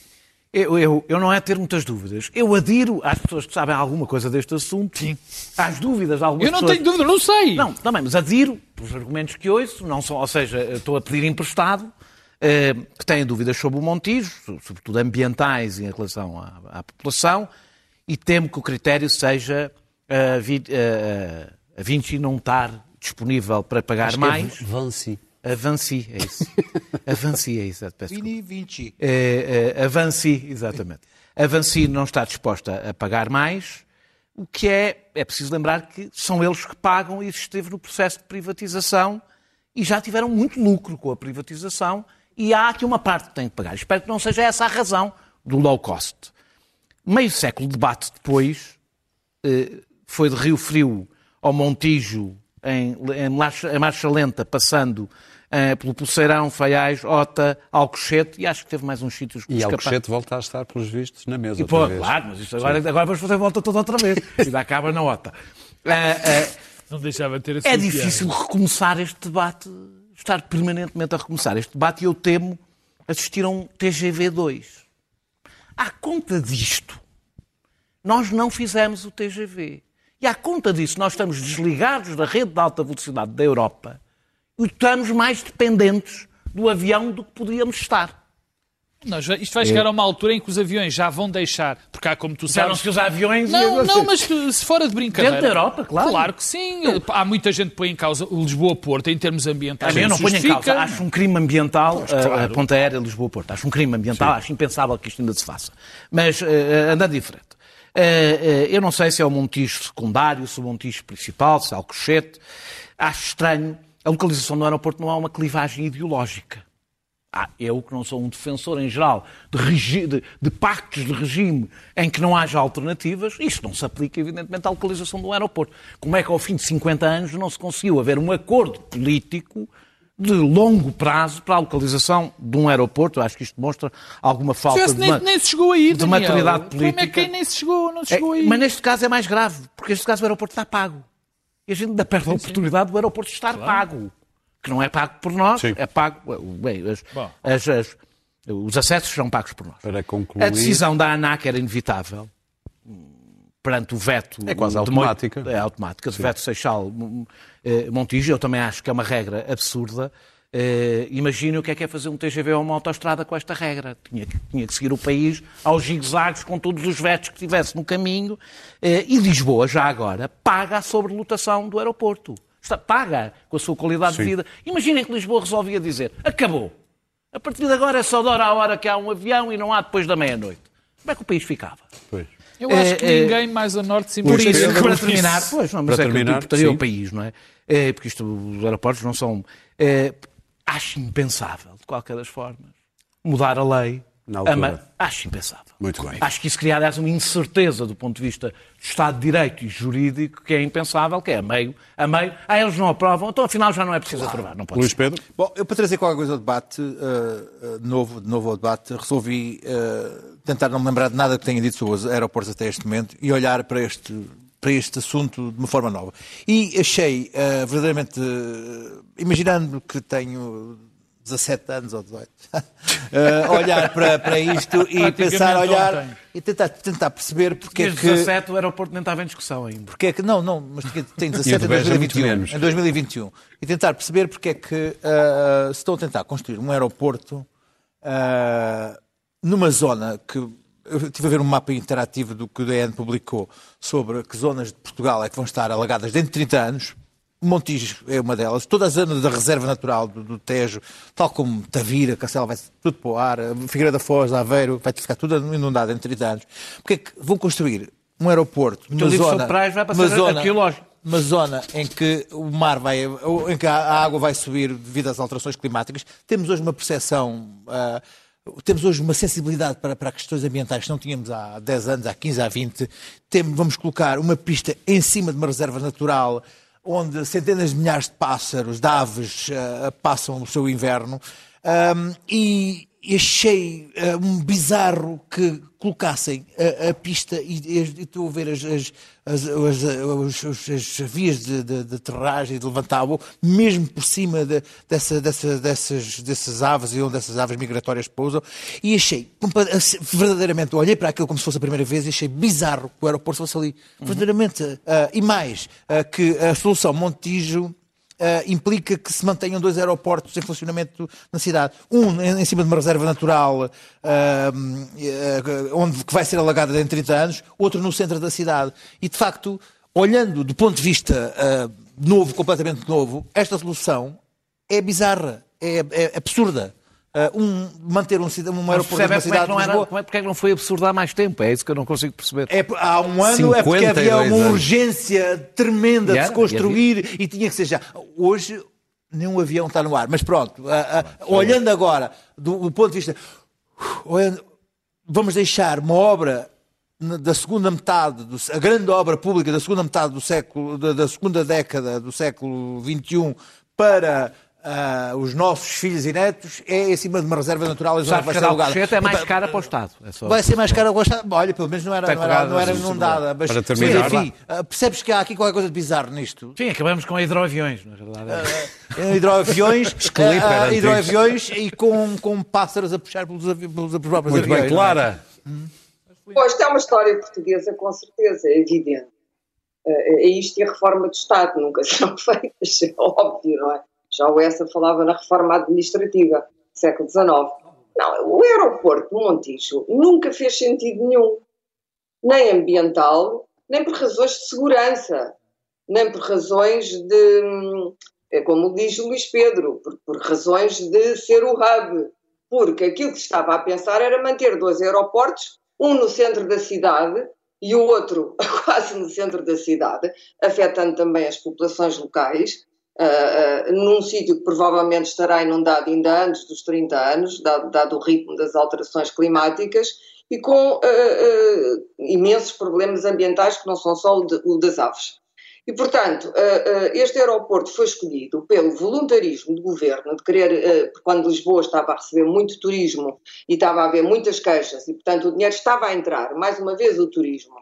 Eu, eu, eu não é ter muitas dúvidas. Eu adiro às pessoas que sabem alguma coisa deste assunto. Sim. Às dúvidas de algumas Eu não pessoas. tenho dúvida, não sei. Não, também, mas adiro pelos argumentos que ouço, não são, ou seja, estou a pedir emprestado, eh, que têm dúvidas sobre o Montijo, so- sobretudo ambientais em relação à, à população, e temo que o critério seja a, Vi- a- a Vinci não estar disponível para pagar mais. Vanci. A Vanci, é isso. A Vanci, é isso. Peço. Vini Vinci. É, é, a Vanci, exatamente. A Vanci não está disposta a pagar mais, o que é, é preciso lembrar que são eles que pagam e esteve no processo de privatização e já tiveram muito lucro com a privatização e há aqui uma parte que tem que pagar. Espero que não seja essa a razão do low cost. Meio século de debate depois, eh, foi de Rio Frio ao Montijo, em, em marcha, em marcha lenta, passando eh, pelo Pulseirão, Faiais, Ota, Alcochete, e acho que teve mais uns sítios que E. Alcochete volta a estar, pelos vistos, na mesa E, outra pô, vez. claro, mas isto agora, agora vamos fazer a volta toda outra vez. Ainda acaba na Ota. Eh, eh, Não deixava de ter é difícil recomeçar este debate, estar permanentemente a recomeçar este debate, e eu temo assistir a um TGV2. À conta disto, nós não fizemos o TGV. E à conta disso, nós estamos desligados da rede de alta velocidade da Europa e estamos mais dependentes do avião do que podíamos estar. Nós, isto vai chegar a uma altura em que os aviões já vão deixar, porque há, como tu Já não sabes... se usa aviões e Não, não, sim. mas que, se fora de brincadeira... Dentro da Europa, claro. Claro que sim. Há muita gente que põe em causa o Lisboa-Porto em termos ambientais. eu não ponho em causa. Acho um crime ambiental Pois, a- a, claro. ponta aérea Lisboa-Porto. Acho um crime ambiental. Acho impensável que isto ainda se faça. Mas, eh, andando diferente. Eh, eh, eu não sei se é o Montijo secundário, se é o Montijo principal, se é Alcochete. Acho estranho. A localização do aeroporto não há uma clivagem ideológica. Ah, eu que não sou um defensor em geral de, de- de pactos de regime em que não haja alternativas, isto não se aplica, evidentemente, à localização do aeroporto. Como é que ao fim de 50 anos não se conseguiu haver um acordo político de longo prazo para a localização de um aeroporto? Eu acho que isto demonstra alguma falta de, nem, nem se chegou aí, de maturidade O problema é política. que nem se chegou, não se É, chegou aí. mas neste caso é mais grave, porque neste caso o aeroporto está pago. E a gente ainda perde a oportunidade do aeroporto estar pago. Que não é pago por nós, Sim. é pago. Bem, as- as- as- os acessos são pagos por nós. Para concluir, A decisão da ANAC era inevitável perante o veto. É quase automática. Mo- É automática. De veto Seixal eh, Montijo, eu também acho que é uma regra absurda. Eh, Imagina o que é que é fazer um TGV ou uma autoestrada com esta regra. Tinha que, tinha que seguir o país aos zigue-zagues com todos os vetos que tivesse no caminho. Eh, E Lisboa, já agora, paga a sobrelotação do aeroporto. Está, paga com a sua qualidade Sim. de vida. Imaginem que Lisboa resolvia dizer: acabou. A partir de agora é só de hora a hora que há um avião e não há depois da meia-noite. Como é que o país ficava? Pois. Eu acho que É, é, ninguém mais a norte se Por isso, para terminar, pois, não, mas Para é que terminar, importaria sim. o país, não é? É, Porque isto, os aeroportos não são. é, acho impensável, de qualquer das formas, mudar a lei. Na altura. A ma- acho impensável. Muito bem. Acho que isso cria, aliás, uma incerteza do ponto de vista do Estado de Direito e jurídico que é impensável, que é a meio, a meio. Ah, eles não aprovam, então afinal já não é preciso aprovar. Não pode Luís ser. Pedro? Bom, eu para trazer qualquer coisa ao debate, eh, novo, de novo ao debate, resolvi eh, tentar não me lembrar de nada que tenha dito sobre os aeroportos até este momento e olhar para este, para este assunto de uma forma nova. E achei eh, verdadeiramente, eh, imaginando que tenho 17 anos ou 18, eh, olhar para, para isto e pensar, olhar ontem. e tentar, tentar perceber porque é Desde que... 17 o aeroporto nem estava em discussão ainda. Porque é que, não, não, mas tem E o 17 de em Beja muito 2021. menos. Em 2021. E tentar perceber porque é que ah, se estão a tentar construir um aeroporto ah, numa zona que. Eu estive a ver um mapa interativo do que o DN publicou sobre que zonas de Portugal é que vão estar alagadas dentro de 30 anos. Montijo é uma delas. Toda a zona da reserva natural do, do Tejo, tal como Tavira, Castelo, vai tudo para o ar. Figueira da Foz, Aveiro, vai ficar tudo inundado em 30 anos. Porque é que vão construir um aeroporto numa livro zona, praias vai uma zona, uma zona em que o mar vai, em que a água vai subir devido às alterações climáticas. Temos hoje uma percepção, ah, temos hoje uma sensibilidade para, para questões ambientais que não tínhamos há 10 anos, há 15, há 20. Temos, vamos colocar uma pista em cima de uma reserva natural onde centenas de milhares de pássaros, de aves, ah, passam o seu inverno. Ahm, e e achei ah, um bizarro que colocassem a, a pista e, e estou a ver as, as, as, as- as- as vias de, de, de aterragem de levantar voo, mesmo por cima de- dessa, dessa, dessas, dessas aves e onde essas aves migratórias pousam, e achei verdadeiramente, olhei para aquilo como se fosse a primeira vez e achei bizarro que o aeroporto fosse ali. Verdadeiramente. ah, e mais, ah, que a solução Montijo Uh, implica que se mantenham dois aeroportos em funcionamento na cidade. Um em, cima de uma reserva natural uh, uh, onde, que vai ser alagada dentro de 30 anos, outro no centro da cidade. E, de facto, olhando do ponto de vista uh, novo, completamente novo, esta solução é bizarra, é, é absurda. Uh, um, manter um, um aeroporto de uma como é, cidade que não era, como é, porque é que não foi absurdo há mais tempo? É isso que eu não consigo perceber. é, há um ano é porque 52 havia uma anos. urgência tremenda E de se construir e, tinha que ser já. Hoje nenhum avião está no ar, mas pronto, ah, ah, olhando agora do, do ponto de vista, olhando- vamos deixar uma obra da segunda metade, do, a grande obra pública da segunda metade do século, da, da segunda década do século XXI para ah, os nossos filhos e netos, é em cima de uma reserva natural e zona vai ser alugada. É mais cara para o Estado. É só... Vai ser mais caro gostar. Olha, pelo menos não era, não era, não era inundada. Mas, Para terminar. mas, enfim, ah, percebes que há aqui qualquer coisa de bizarro nisto. Sim, acabamos com hidroaviões, na realidade. Eh, Hidroaviões, hidroaviões e com, com pássaros a puxar pelos, avi- pelos próprios Muito aviões. bem, não é? Clara. Pois, isto é uma história portuguesa, com certeza, é evidente. É isto e a reforma do Estado, nunca serão feitas, é óbvio, não é? Já o Essa falava na reforma administrativa, século XIX. Não, o aeroporto de Montijo nunca fez sentido nenhum, nem ambiental, nem por razões de segurança, nem por razões de, é como diz Luís Pedro, por, por razões de ser o hub, porque aquilo que estava a pensar era manter dois aeroportos, um no centro da cidade e o outro quase no centro da cidade, afetando também as populações locais, ah, num sítio que provavelmente estará inundado ainda antes dos 30 anos, dado, dado o ritmo das alterações climáticas, e com ah, imensos problemas ambientais que não são só o, de- o das aves. E, portanto, este aeroporto foi escolhido pelo voluntarismo do governo, de querer, quando Lisboa estava a receber muito turismo e estava a haver muitas queixas, e, portanto, o dinheiro estava a entrar, mais uma vez, o turismo,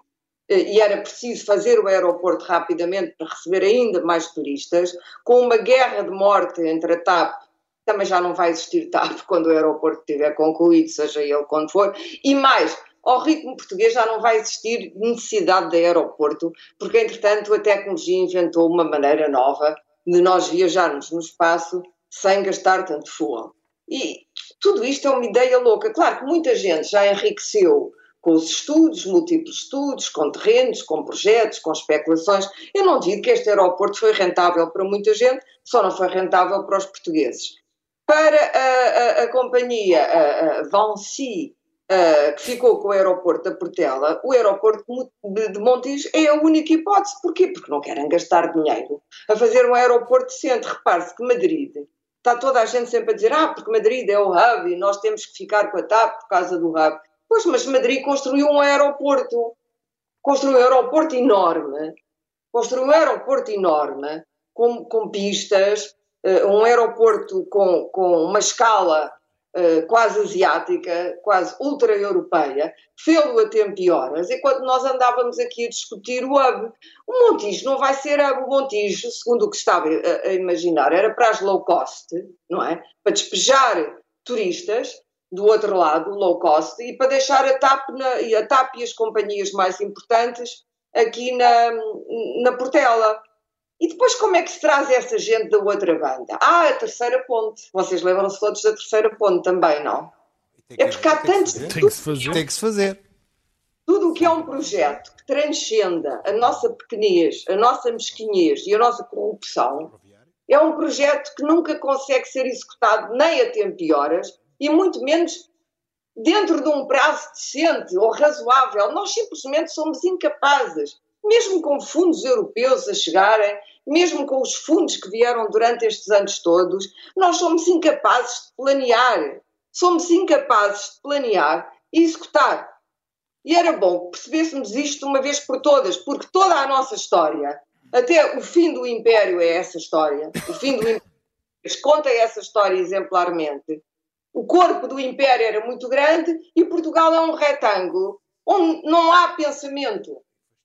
e era preciso fazer o aeroporto rapidamente para receber ainda mais turistas, com uma guerra de morte entre a TAP, também já não vai existir TAP quando o aeroporto estiver concluído, seja ele quando for, e mais, ao ritmo português já não vai existir necessidade de aeroporto, porque entretanto a tecnologia inventou uma maneira nova de nós viajarmos no espaço sem gastar tanto fuel. E tudo isto é uma ideia louca. Claro que muita gente já enriqueceu com os estudos, múltiplos estudos, com terrenos, com projetos, com especulações. Eu não digo que este aeroporto foi rentável para muita gente, só não foi rentável para os portugueses. Para a, a- a companhia a, a Vancy, que ficou com o aeroporto da Portela, o aeroporto de, de Montijo é a única hipótese. Porquê? Porque não querem gastar dinheiro a fazer um aeroporto decente. Repare-se que Madrid está toda a gente sempre a dizer ah, porque Madrid é o hub e nós temos que ficar com a TAP por causa do hub. Pois, mas Madrid construiu um aeroporto, construiu um aeroporto enorme, construiu um aeroporto enorme, com, com pistas, uh, um aeroporto com, com uma escala uh, quase asiática, quase ultra-europeia, fê-lo a tempo e horas, enquanto nós andávamos aqui a discutir o hub. O Montijo não vai ser hub, o Montijo, segundo o que estava a, a imaginar, era para as low cost, não é? Para despejar turistas do outro lado, low cost, e para deixar a TAP, na, e a TAP e as companhias mais importantes aqui na, na Portela. E depois como é que se traz essa gente da outra banda? Ah, a terceira ponte. Vocês lembram-se todos da terceira ponte também, não? É porque há tantos... Tem que se fazer. Tem que se fazer. Tudo o que é um projeto que transcenda a nossa pequenez, a nossa mesquinhez e a nossa corrupção, é um projeto que nunca consegue ser executado nem a tempo e horas, e muito menos dentro de um prazo decente ou razoável. Nós simplesmente somos incapazes, mesmo com fundos europeus a chegarem, mesmo com os fundos que vieram durante estes anos todos, nós somos incapazes de planear. Somos incapazes de planear e executar. E era bom que percebêssemos isto de uma vez por todas, porque toda a nossa história, até o fim do Império é essa história, o fim do Império conta essa história exemplarmente o corpo do império era muito grande e Portugal é um retângulo onde não há pensamento.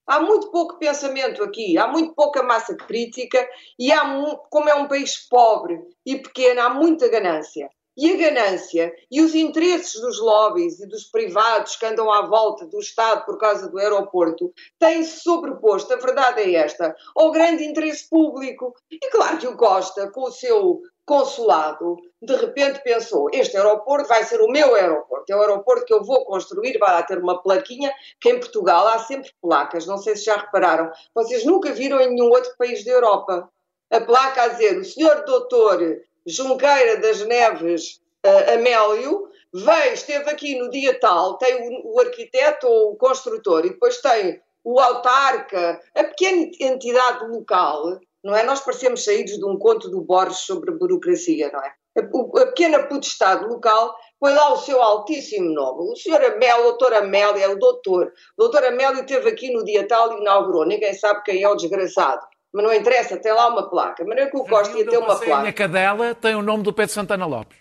Há muito pouco pensamento aqui, há muito pouca massa crítica e há, como é um país pobre e pequeno, há muita ganância. E a ganância e os interesses dos lobbies e dos privados que andam à volta do Estado por causa do aeroporto têm-se sobreposto, a verdade é esta, ao grande interesse público. E claro que o Costa, com o seu consulado, de repente pensou: este aeroporto vai ser o meu aeroporto, é o aeroporto que eu vou construir, vai lá ter uma plaquinha, que em Portugal há sempre placas, não sei se já repararam. Vocês nunca viram em nenhum outro país da Europa a placa a dizer: o senhor doutor Junqueira das Neves uh, Amélio veio, esteve aqui no dia tal, tem o, o arquiteto ou o construtor e depois tem o autarca, a pequena entidade local não é? Nós parecemos saídos de um conto do Borges sobre burocracia, não é? A, pequena potestade local põe lá o seu altíssimo nome. O senhor Amélio, o doutor Amélio, é o doutor. O doutor Amélio esteve aqui no dia tal e inaugurou. Ninguém sabe quem é o desgraçado. Mas não interessa, tem lá uma placa. Mas não é que o Costa ia ter uma placa. A minha cadela tem o nome do Pedro Santana Lopes.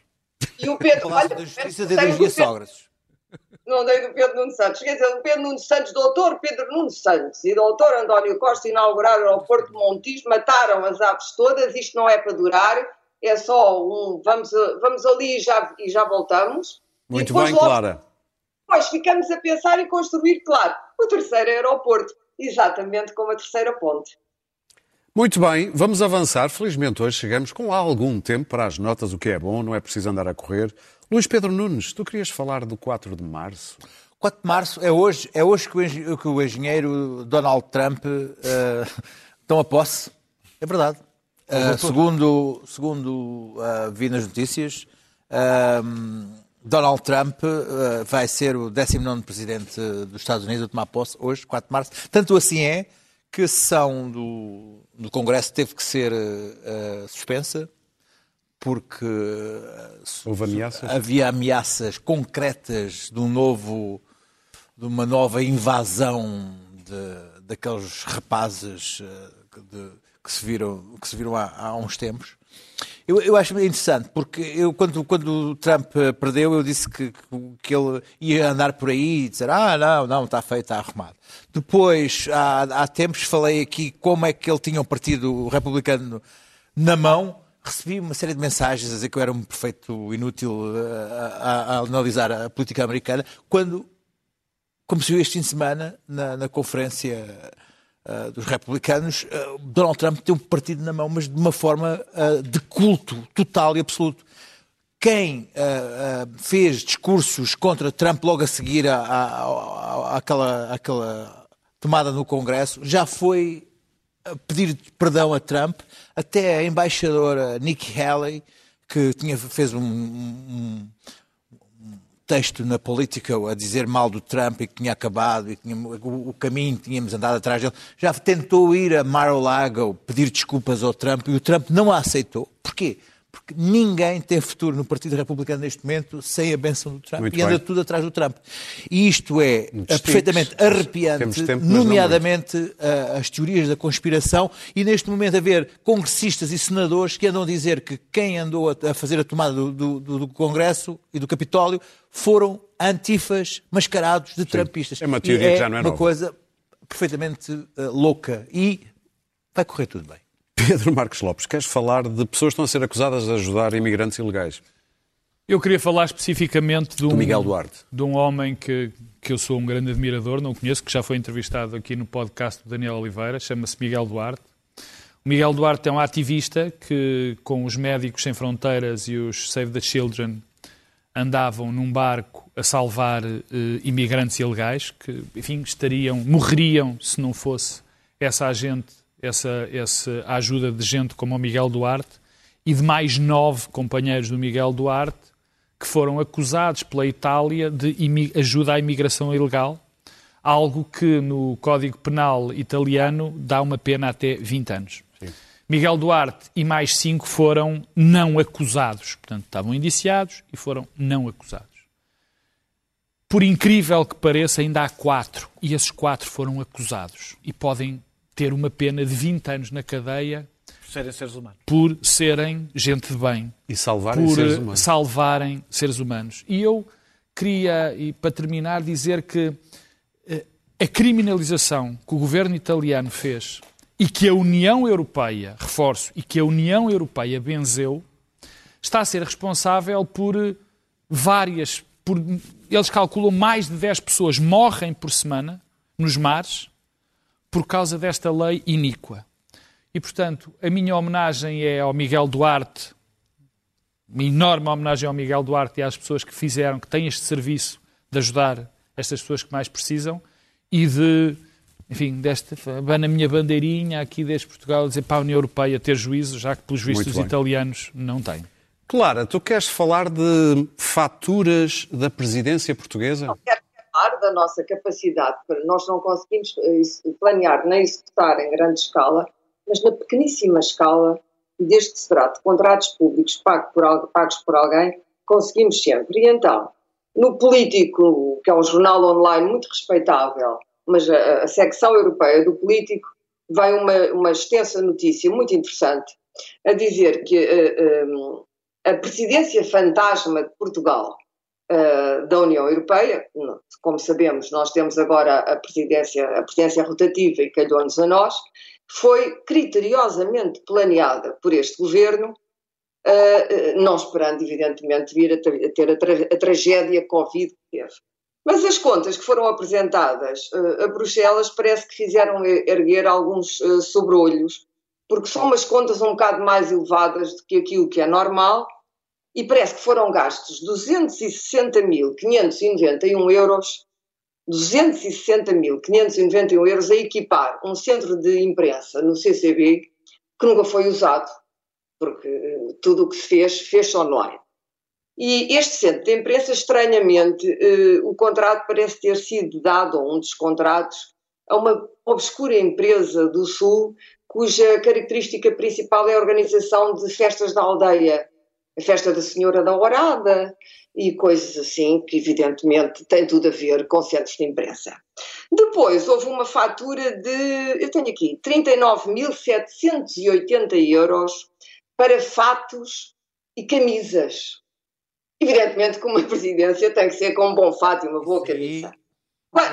E o Pedro... Palácio da Justiça de Energia Sócrates não dei do Pedro Nuno Santos. Quer dizer, o Pedro Nuno Santos, doutor Pedro Nuno Santos e doutor António Costa inauguraram o aeroporto de Montijo, mataram as aves todas, isto não é para durar, é só um, vamos, vamos ali e já, e já voltamos. Muito bem, logo, Clara. Depois ficamos a pensar em construir, claro, o terceiro aeroporto, exatamente como a terceira ponte. Muito bem, vamos avançar. Felizmente hoje chegamos com algum tempo para as notas, o que é bom, não é preciso andar a correr. Luís Pedro Nunes, tu querias falar do 4 de março? 4 de março é hoje, é hoje que, o, que o engenheiro Donald Trump uh, toma posse. É verdade. Uh, segundo segundo uh, vi nas notícias, uh, Donald Trump vai ser o 19 presidente dos Estados Unidos a tomar posse hoje, 4 de março. Tanto assim é que a sessão do, do Congresso teve que ser suspensa porque ameaças? havia ameaças concretas de um novo de uma nova invasão de, daqueles rapazes de, que se viram que se viram há, há uns tempos. Eu, eu, acho interessante, porque eu, quando, quando o Trump perdeu, eu disse que, que ele ia andar por aí e dizer: Ah, não, não, está feito, está arrumado. Depois, há, há tempos, falei aqui como é que ele tinha um partido republicano na mão recebi uma série de mensagens a dizer que eu era um perfeito inútil a, a, a analisar a política americana, quando, como se viu este fim de semana, na, na conferência uh, dos republicanos, uh, Donald Trump tem um partido na mão, mas de uma forma uh, de culto total e absoluto. Quem fez discursos contra Trump logo a seguir àquela, àquela tomada no Congresso já foi pedir perdão a Trump até a embaixadora Nikki Haley, que tinha, fez um, um, texto na Politico a dizer mal do Trump e que tinha acabado e que tinha, o, o caminho tínhamos andado atrás dele. Já tentou ir a Mar-a-Lago pedir desculpas ao Trump e o Trump não a aceitou. Porquê? Porque ninguém tem futuro no Partido Republicano neste momento sem a benção do Trump Muito e anda bem. tudo atrás do Trump. E isto é perfeitamente arrepiante, tempo, nomeadamente ah, as teorias da conspiração e neste momento haver congressistas e senadores que andam a dizer que quem andou a, fazer a tomada do, do- do- Congresso e do Capitólio foram antifas mascarados de trumpistas. É uma teoria que já não é uma nova. coisa perfeitamente ah, louca e vai correr tudo bem. Pedro Marcos Lopes, queres falar de pessoas que estão a ser acusadas de ajudar imigrantes ilegais? Eu queria falar especificamente de um, Do Miguel Duarte. de um homem que, que eu sou um grande admirador, não o conheço, que já foi entrevistado aqui no podcast do Daniel Oliveira, chama-se Miguel Duarte. O Miguel Duarte é um ativista que, com os Médicos Sem Fronteiras e os Save the Children, andavam num barco a salvar eh, imigrantes ilegais que, enfim, estariam, morreriam se não fosse essa agente, essa, essa ajuda de gente como o Miguel Duarte e de mais nove companheiros do Miguel Duarte que foram acusados pela Itália de ajuda à imigração ilegal, algo que no Código Penal italiano dá uma pena até 20 anos. Miguel Duarte e mais cinco foram não acusados. Portanto, estavam indiciados e foram não acusados. Por incrível que pareça, ainda há quatro. E esses quatro foram acusados. E podem ter uma pena de 20 anos na cadeia Serem seres humanos. por serem gente de bem E salvarem por seres humanos. salvarem seres humanos. E eu queria, e para terminar, dizer que eh, a criminalização que o governo italiano fez e que a União Europeia, reforço, e que a União Europeia benzeu, está a ser responsável por eh, várias. Por, eles calculam mais de 10 pessoas morrem por semana nos mares por causa desta lei iníqua. E, portanto, a minha homenagem é ao Miguel Duarte, uma enorme homenagem ao Miguel Duarte e às pessoas que fizeram, que têm este serviço de ajudar estas pessoas que mais precisam e de, enfim, desta, vai na minha bandeirinha aqui desde Portugal, dizer para a União Europeia ter juízo, já que pelos vistos os italianos não têm. Clara, tu queres falar de faturas da presidência portuguesa? quero da nossa capacidade nós não conseguimos eh, planear nem executar em grande escala, mas na pequeníssima escala, desde que se trata de contratos públicos pagos por, pagos por alguém, conseguimos sempre. E então, no Político, que é um jornal online muito respeitável, mas a, a secção europeia do Político, vai uma, uma extensa notícia muito interessante a dizer que eh, eh, a presidência fantasma de Portugal eh, da União Europeia. Como sabemos, nós temos agora a presidência, a presidência rotativa e calhou-nos a nós, foi criteriosamente planeada por este governo, eh, não esperando, evidentemente, vir a ter a, tra- a tragédia Covid que teve. Mas as contas que foram apresentadas eh, a Bruxelas parece que fizeram erguer alguns sobrolhos, porque são umas contas um bocado mais elevadas do que aquilo que é normal, e parece que foram gastos 260.591 euros, 260.591 euros a equipar um centro de imprensa no CCB que nunca foi usado, porque eh, tudo o que se fez, fez-se online. E este centro de imprensa, estranhamente, eh, o contrato parece ter sido dado, ou um dos contratos, a uma obscura empresa do Sul, cuja característica principal é a organização de festas da aldeia, a festa da Senhora da Horada e coisas assim, que evidentemente têm tudo a ver com centros de imprensa. Depois houve uma fatura de, eu tenho aqui, 39.780 euros para fatos e camisas. Evidentemente que uma presidência tem que ser com um bom fato e uma boa camisa.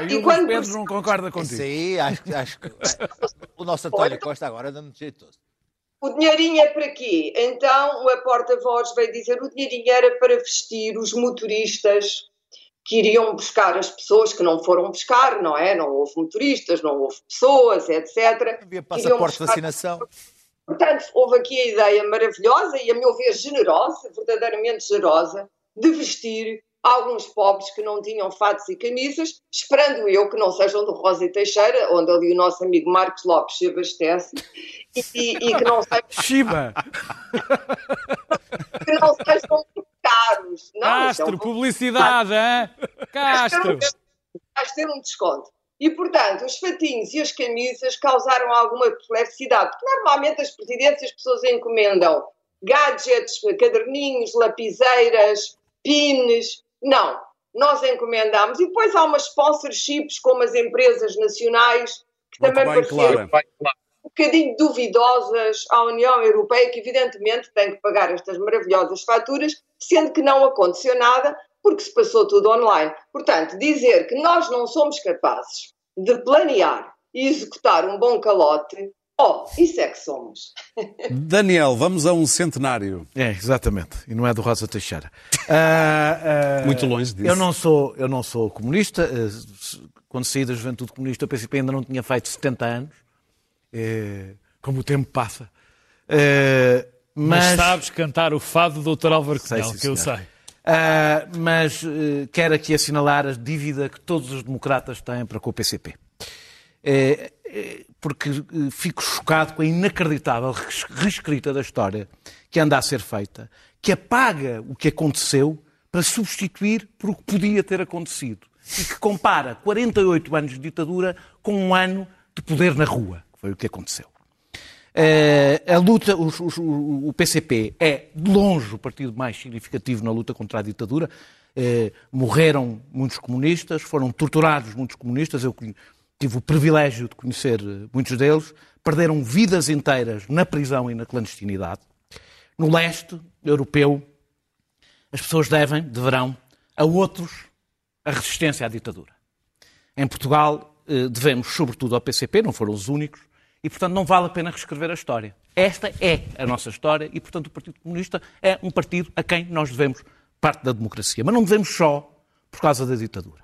E o quando Pedro não concorda Isso contigo. aí, acho, que- acho que o nosso António Costa agora anda-me jeitoso. O dinheirinho é para quê? Então a porta-voz veio dizer o dinheirinho era para vestir os motoristas que iriam buscar as pessoas que não foram buscar, não é? Não houve motoristas, não houve pessoas, etc. Havia passaporte de vacinação. Portanto, houve aqui a ideia maravilhosa e, a meu ver, generosa, verdadeiramente generosa, de vestir alguns pobres que não tinham fatos e camisas, esperando eu que não sejam do Rosa e Teixeira, onde ali o nosso amigo Marcos Lopes se abastece, e, e- que não sejam Shiba! que não sejam caros. Não, é Castro, um- publicidade, hein? Castro. vais ter um desconto. E, portanto, os fatinhos e as camisas causaram alguma perplexidade, porque normalmente as presidências as pessoas encomendam gadgets, caderninhos, lapiseiras, pins. Não, nós encomendamos. E depois há umas sponsorships como as empresas nacionais, que Muito também pareceram um bocadinho duvidosas à União Europeia, que evidentemente tem que pagar estas maravilhosas faturas, sendo que não aconteceu nada, porque se passou tudo online. Portanto, dizer que nós não somos capazes de planear e executar um bom calote, oh, isso é que somos. Daniel, vamos a um centenário. É, exatamente. E não é do Rosa Teixeira. Ah, ah, Muito longe disso. Eu não sou, eu não sou comunista. Eh, Quando saí da juventude comunista, o PCP ainda não tinha feito 70 anos. Eh, como o tempo passa. Eh, Mas, mas, sabes cantar o fado do Dr. Álvaro Sei, Cunhal, sim, que eu sei. Ah, mas quero aqui assinalar a dívida que todos os democratas têm para com o PCP. Porque eh, fico chocado com a inacreditável reescrita da história que anda a ser feita, que apaga o que aconteceu para substituir por o que podia ter acontecido e que compara 48 anos de ditadura com um ano de poder na rua, que foi o que aconteceu. Eh, a luta, o, PCP é de longe o partido mais significativo na luta contra a ditadura. Eh, morreram muitos comunistas, foram torturados muitos comunistas. Eu tive o privilégio de conhecer eh, muitos deles. Perderam vidas inteiras na prisão e na clandestinidade. No leste europeu, as pessoas devem, deverão, a outros a resistência à ditadura. Em Portugal, eh, devemos sobretudo ao PCP, não foram os únicos, e portanto não vale a pena reescrever a história. Esta é a nossa história e portanto o Partido Comunista é um partido a quem nós devemos parte da democracia. Mas não devemos só por causa da ditadura.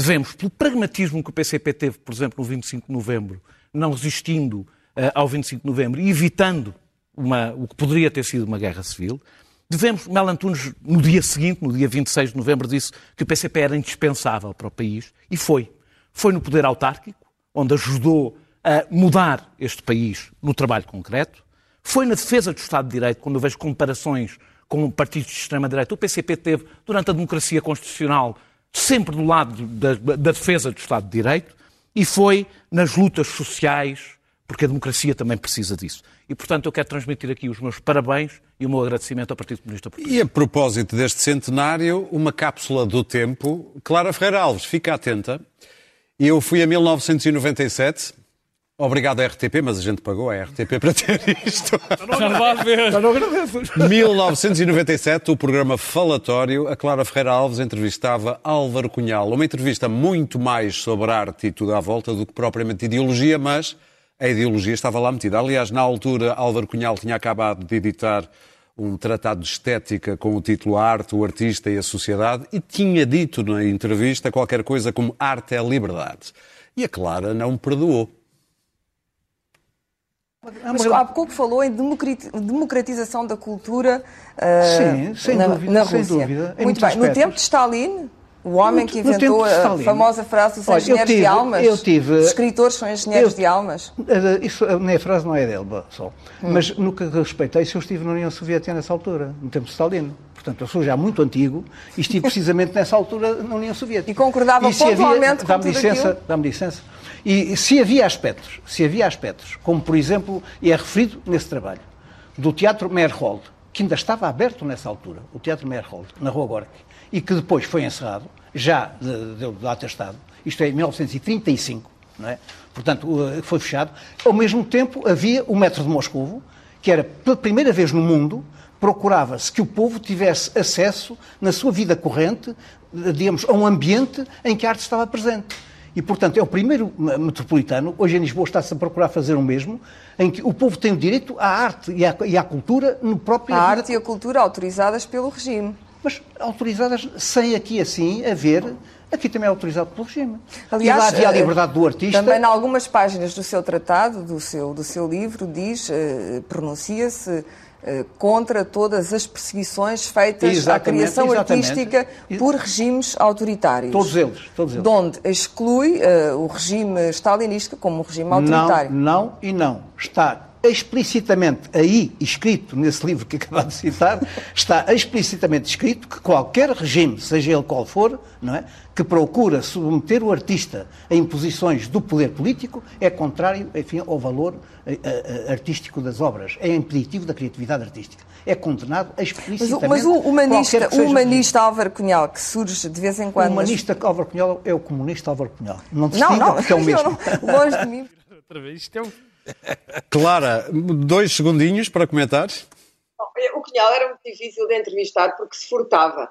Devemos, pelo pragmatismo que o PCP teve, por exemplo, no 25 de novembro, não resistindo eh, ao 25 de novembro e evitando uma- o que poderia ter sido uma guerra civil, devemos, Mel Antunes, no dia seguinte, no dia 26 de novembro, disse que o PCP era indispensável para o país e foi. Foi no poder autárquico, onde ajudou a mudar este país no trabalho concreto, foi na defesa do Estado de Direito, quando eu vejo comparações com partidos de extrema-direita. O PCP teve, durante a democracia constitucional, sempre do lado da, da defesa do Estado de Direito e foi nas lutas sociais, porque a democracia também precisa disso. E, portanto, eu quero transmitir aqui os meus parabéns e o meu agradecimento ao Partido Comunista Português. E a propósito deste centenário, uma cápsula do tempo. Clara Ferreira Alves, fica atenta. Eu fui a 1997. Obrigado à RTP, mas a gente pagou a RTP para ter isto. Já vá ver. 1997, o programa Falatório, a Clara Ferreira Alves entrevistava Álvaro Cunhal. Uma entrevista muito mais sobre arte e tudo à volta do que propriamente ideologia, mas a ideologia estava lá metida. Aliás, na altura, Álvaro Cunhal tinha acabado de editar um tratado de estética com o título A Arte, o Artista e a Sociedade e tinha dito na entrevista qualquer coisa como arte é liberdade. E a Clara não perdoou. Mas há pouco falou em democrati- democratização da cultura ah, Sim, sem na, dúvida, na sem Rússia. dúvida, em Muito bem. No aspectos. tempo de Stalin, o homem que inventou a famosa frase dos Olha, engenheiros tive- de almas. eu tive- Os escritores são engenheiros eu- de almas. Eh, Isso, a frase não é dele só. Hum. Mas no que respeita a isso, eu estive na União Soviética nessa altura, no tempo de Stalin. Portanto, eu sou já muito antigo e estive precisamente nessa altura na União Soviética. E concordava havia- pontualmente com dá-me tudo licença? Dá-me licença. E se havia aspectos, se havia aspectos, como por exemplo, e é referido nesse trabalho, do Teatro Meyerhold, que ainda estava aberto nessa altura, o Teatro Meyerhold, na Rua Gorky, e que depois foi encerrado, já de- deu de atestado, isto é, em 1935, não é? portanto, uh, foi fechado. Ao mesmo tempo, havia o Metro de Moscovo, que era, pela primeira vez no mundo, procurava-se que o povo tivesse acesso, na sua vida corrente, eh, digamos, a um ambiente em que a arte estava presente. E, portanto, é o primeiro me- metropolitano, hoje em Lisboa está-se a procurar fazer o mesmo, em que o povo tem o direito à arte e à, e à cultura no próprio... A arte e a cultura autorizadas pelo regime. Mas autorizadas sem aqui assim haver... Aqui também é autorizado pelo regime. Aliás, e lá havia a eh, liberdade do artista... Também, em algumas páginas do seu tratado, do seu, do seu livro, diz, eh, pronuncia-se eh, contra todas as perseguições feitas à Exatamente, criação exatamente. artística por regimes autoritários. Todos eles, todos eles. De onde exclui eh, o regime stalinista como um regime autoritário. Não, não e não. Está explicitamente aí escrito nesse livro que acabado de citar, está explicitamente escrito que qualquer regime, seja ele qual for, não é, que procura submeter o artista a imposições do poder político é contrário, enfim, ao valor eh, eh, artístico das obras, é impeditivo da criatividade artística. É condenado Mas, explicitamente. o- mas o humanista, o humanista Álvaro Cunhal, que surge de vez em o quando. nas- humanista Álvaro Cunhal é o comunista Álvaro Cunhal. Não Não, não, porque é o mesmo. não- longe de mim. Outra vez, isto é um... Clara, dois segundinhos para comentar. O Cunhal era muito difícil de entrevistar porque se furtava.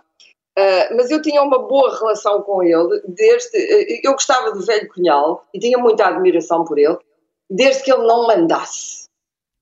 Ah, mas eu tinha uma boa relação com ele, desde. eh, eu gostava do velho Cunhal e tinha muita admiração por ele, desde que ele não mandasse.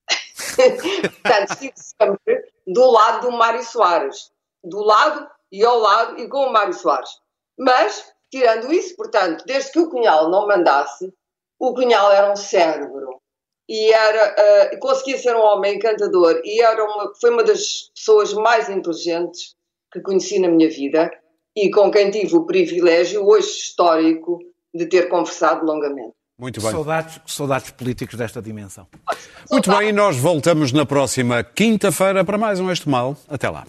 Portanto, estive sempre do lado do Mário Soares. Do lado e ao lado e com o Mário Soares. Mas, tirando isso, portanto, desde que o Cunhal não mandasse, o Cunhal era um cérebro e era eh, conseguia ser um homem encantador e era uma, foi uma das pessoas mais inteligentes que conheci na minha vida e com quem tive o privilégio hoje histórico de ter conversado longamente. Muito bem. Saudades, saudades políticos desta dimensão. Muito bem, e nós voltamos na próxima quinta-feira para mais um Este Mal. Até lá.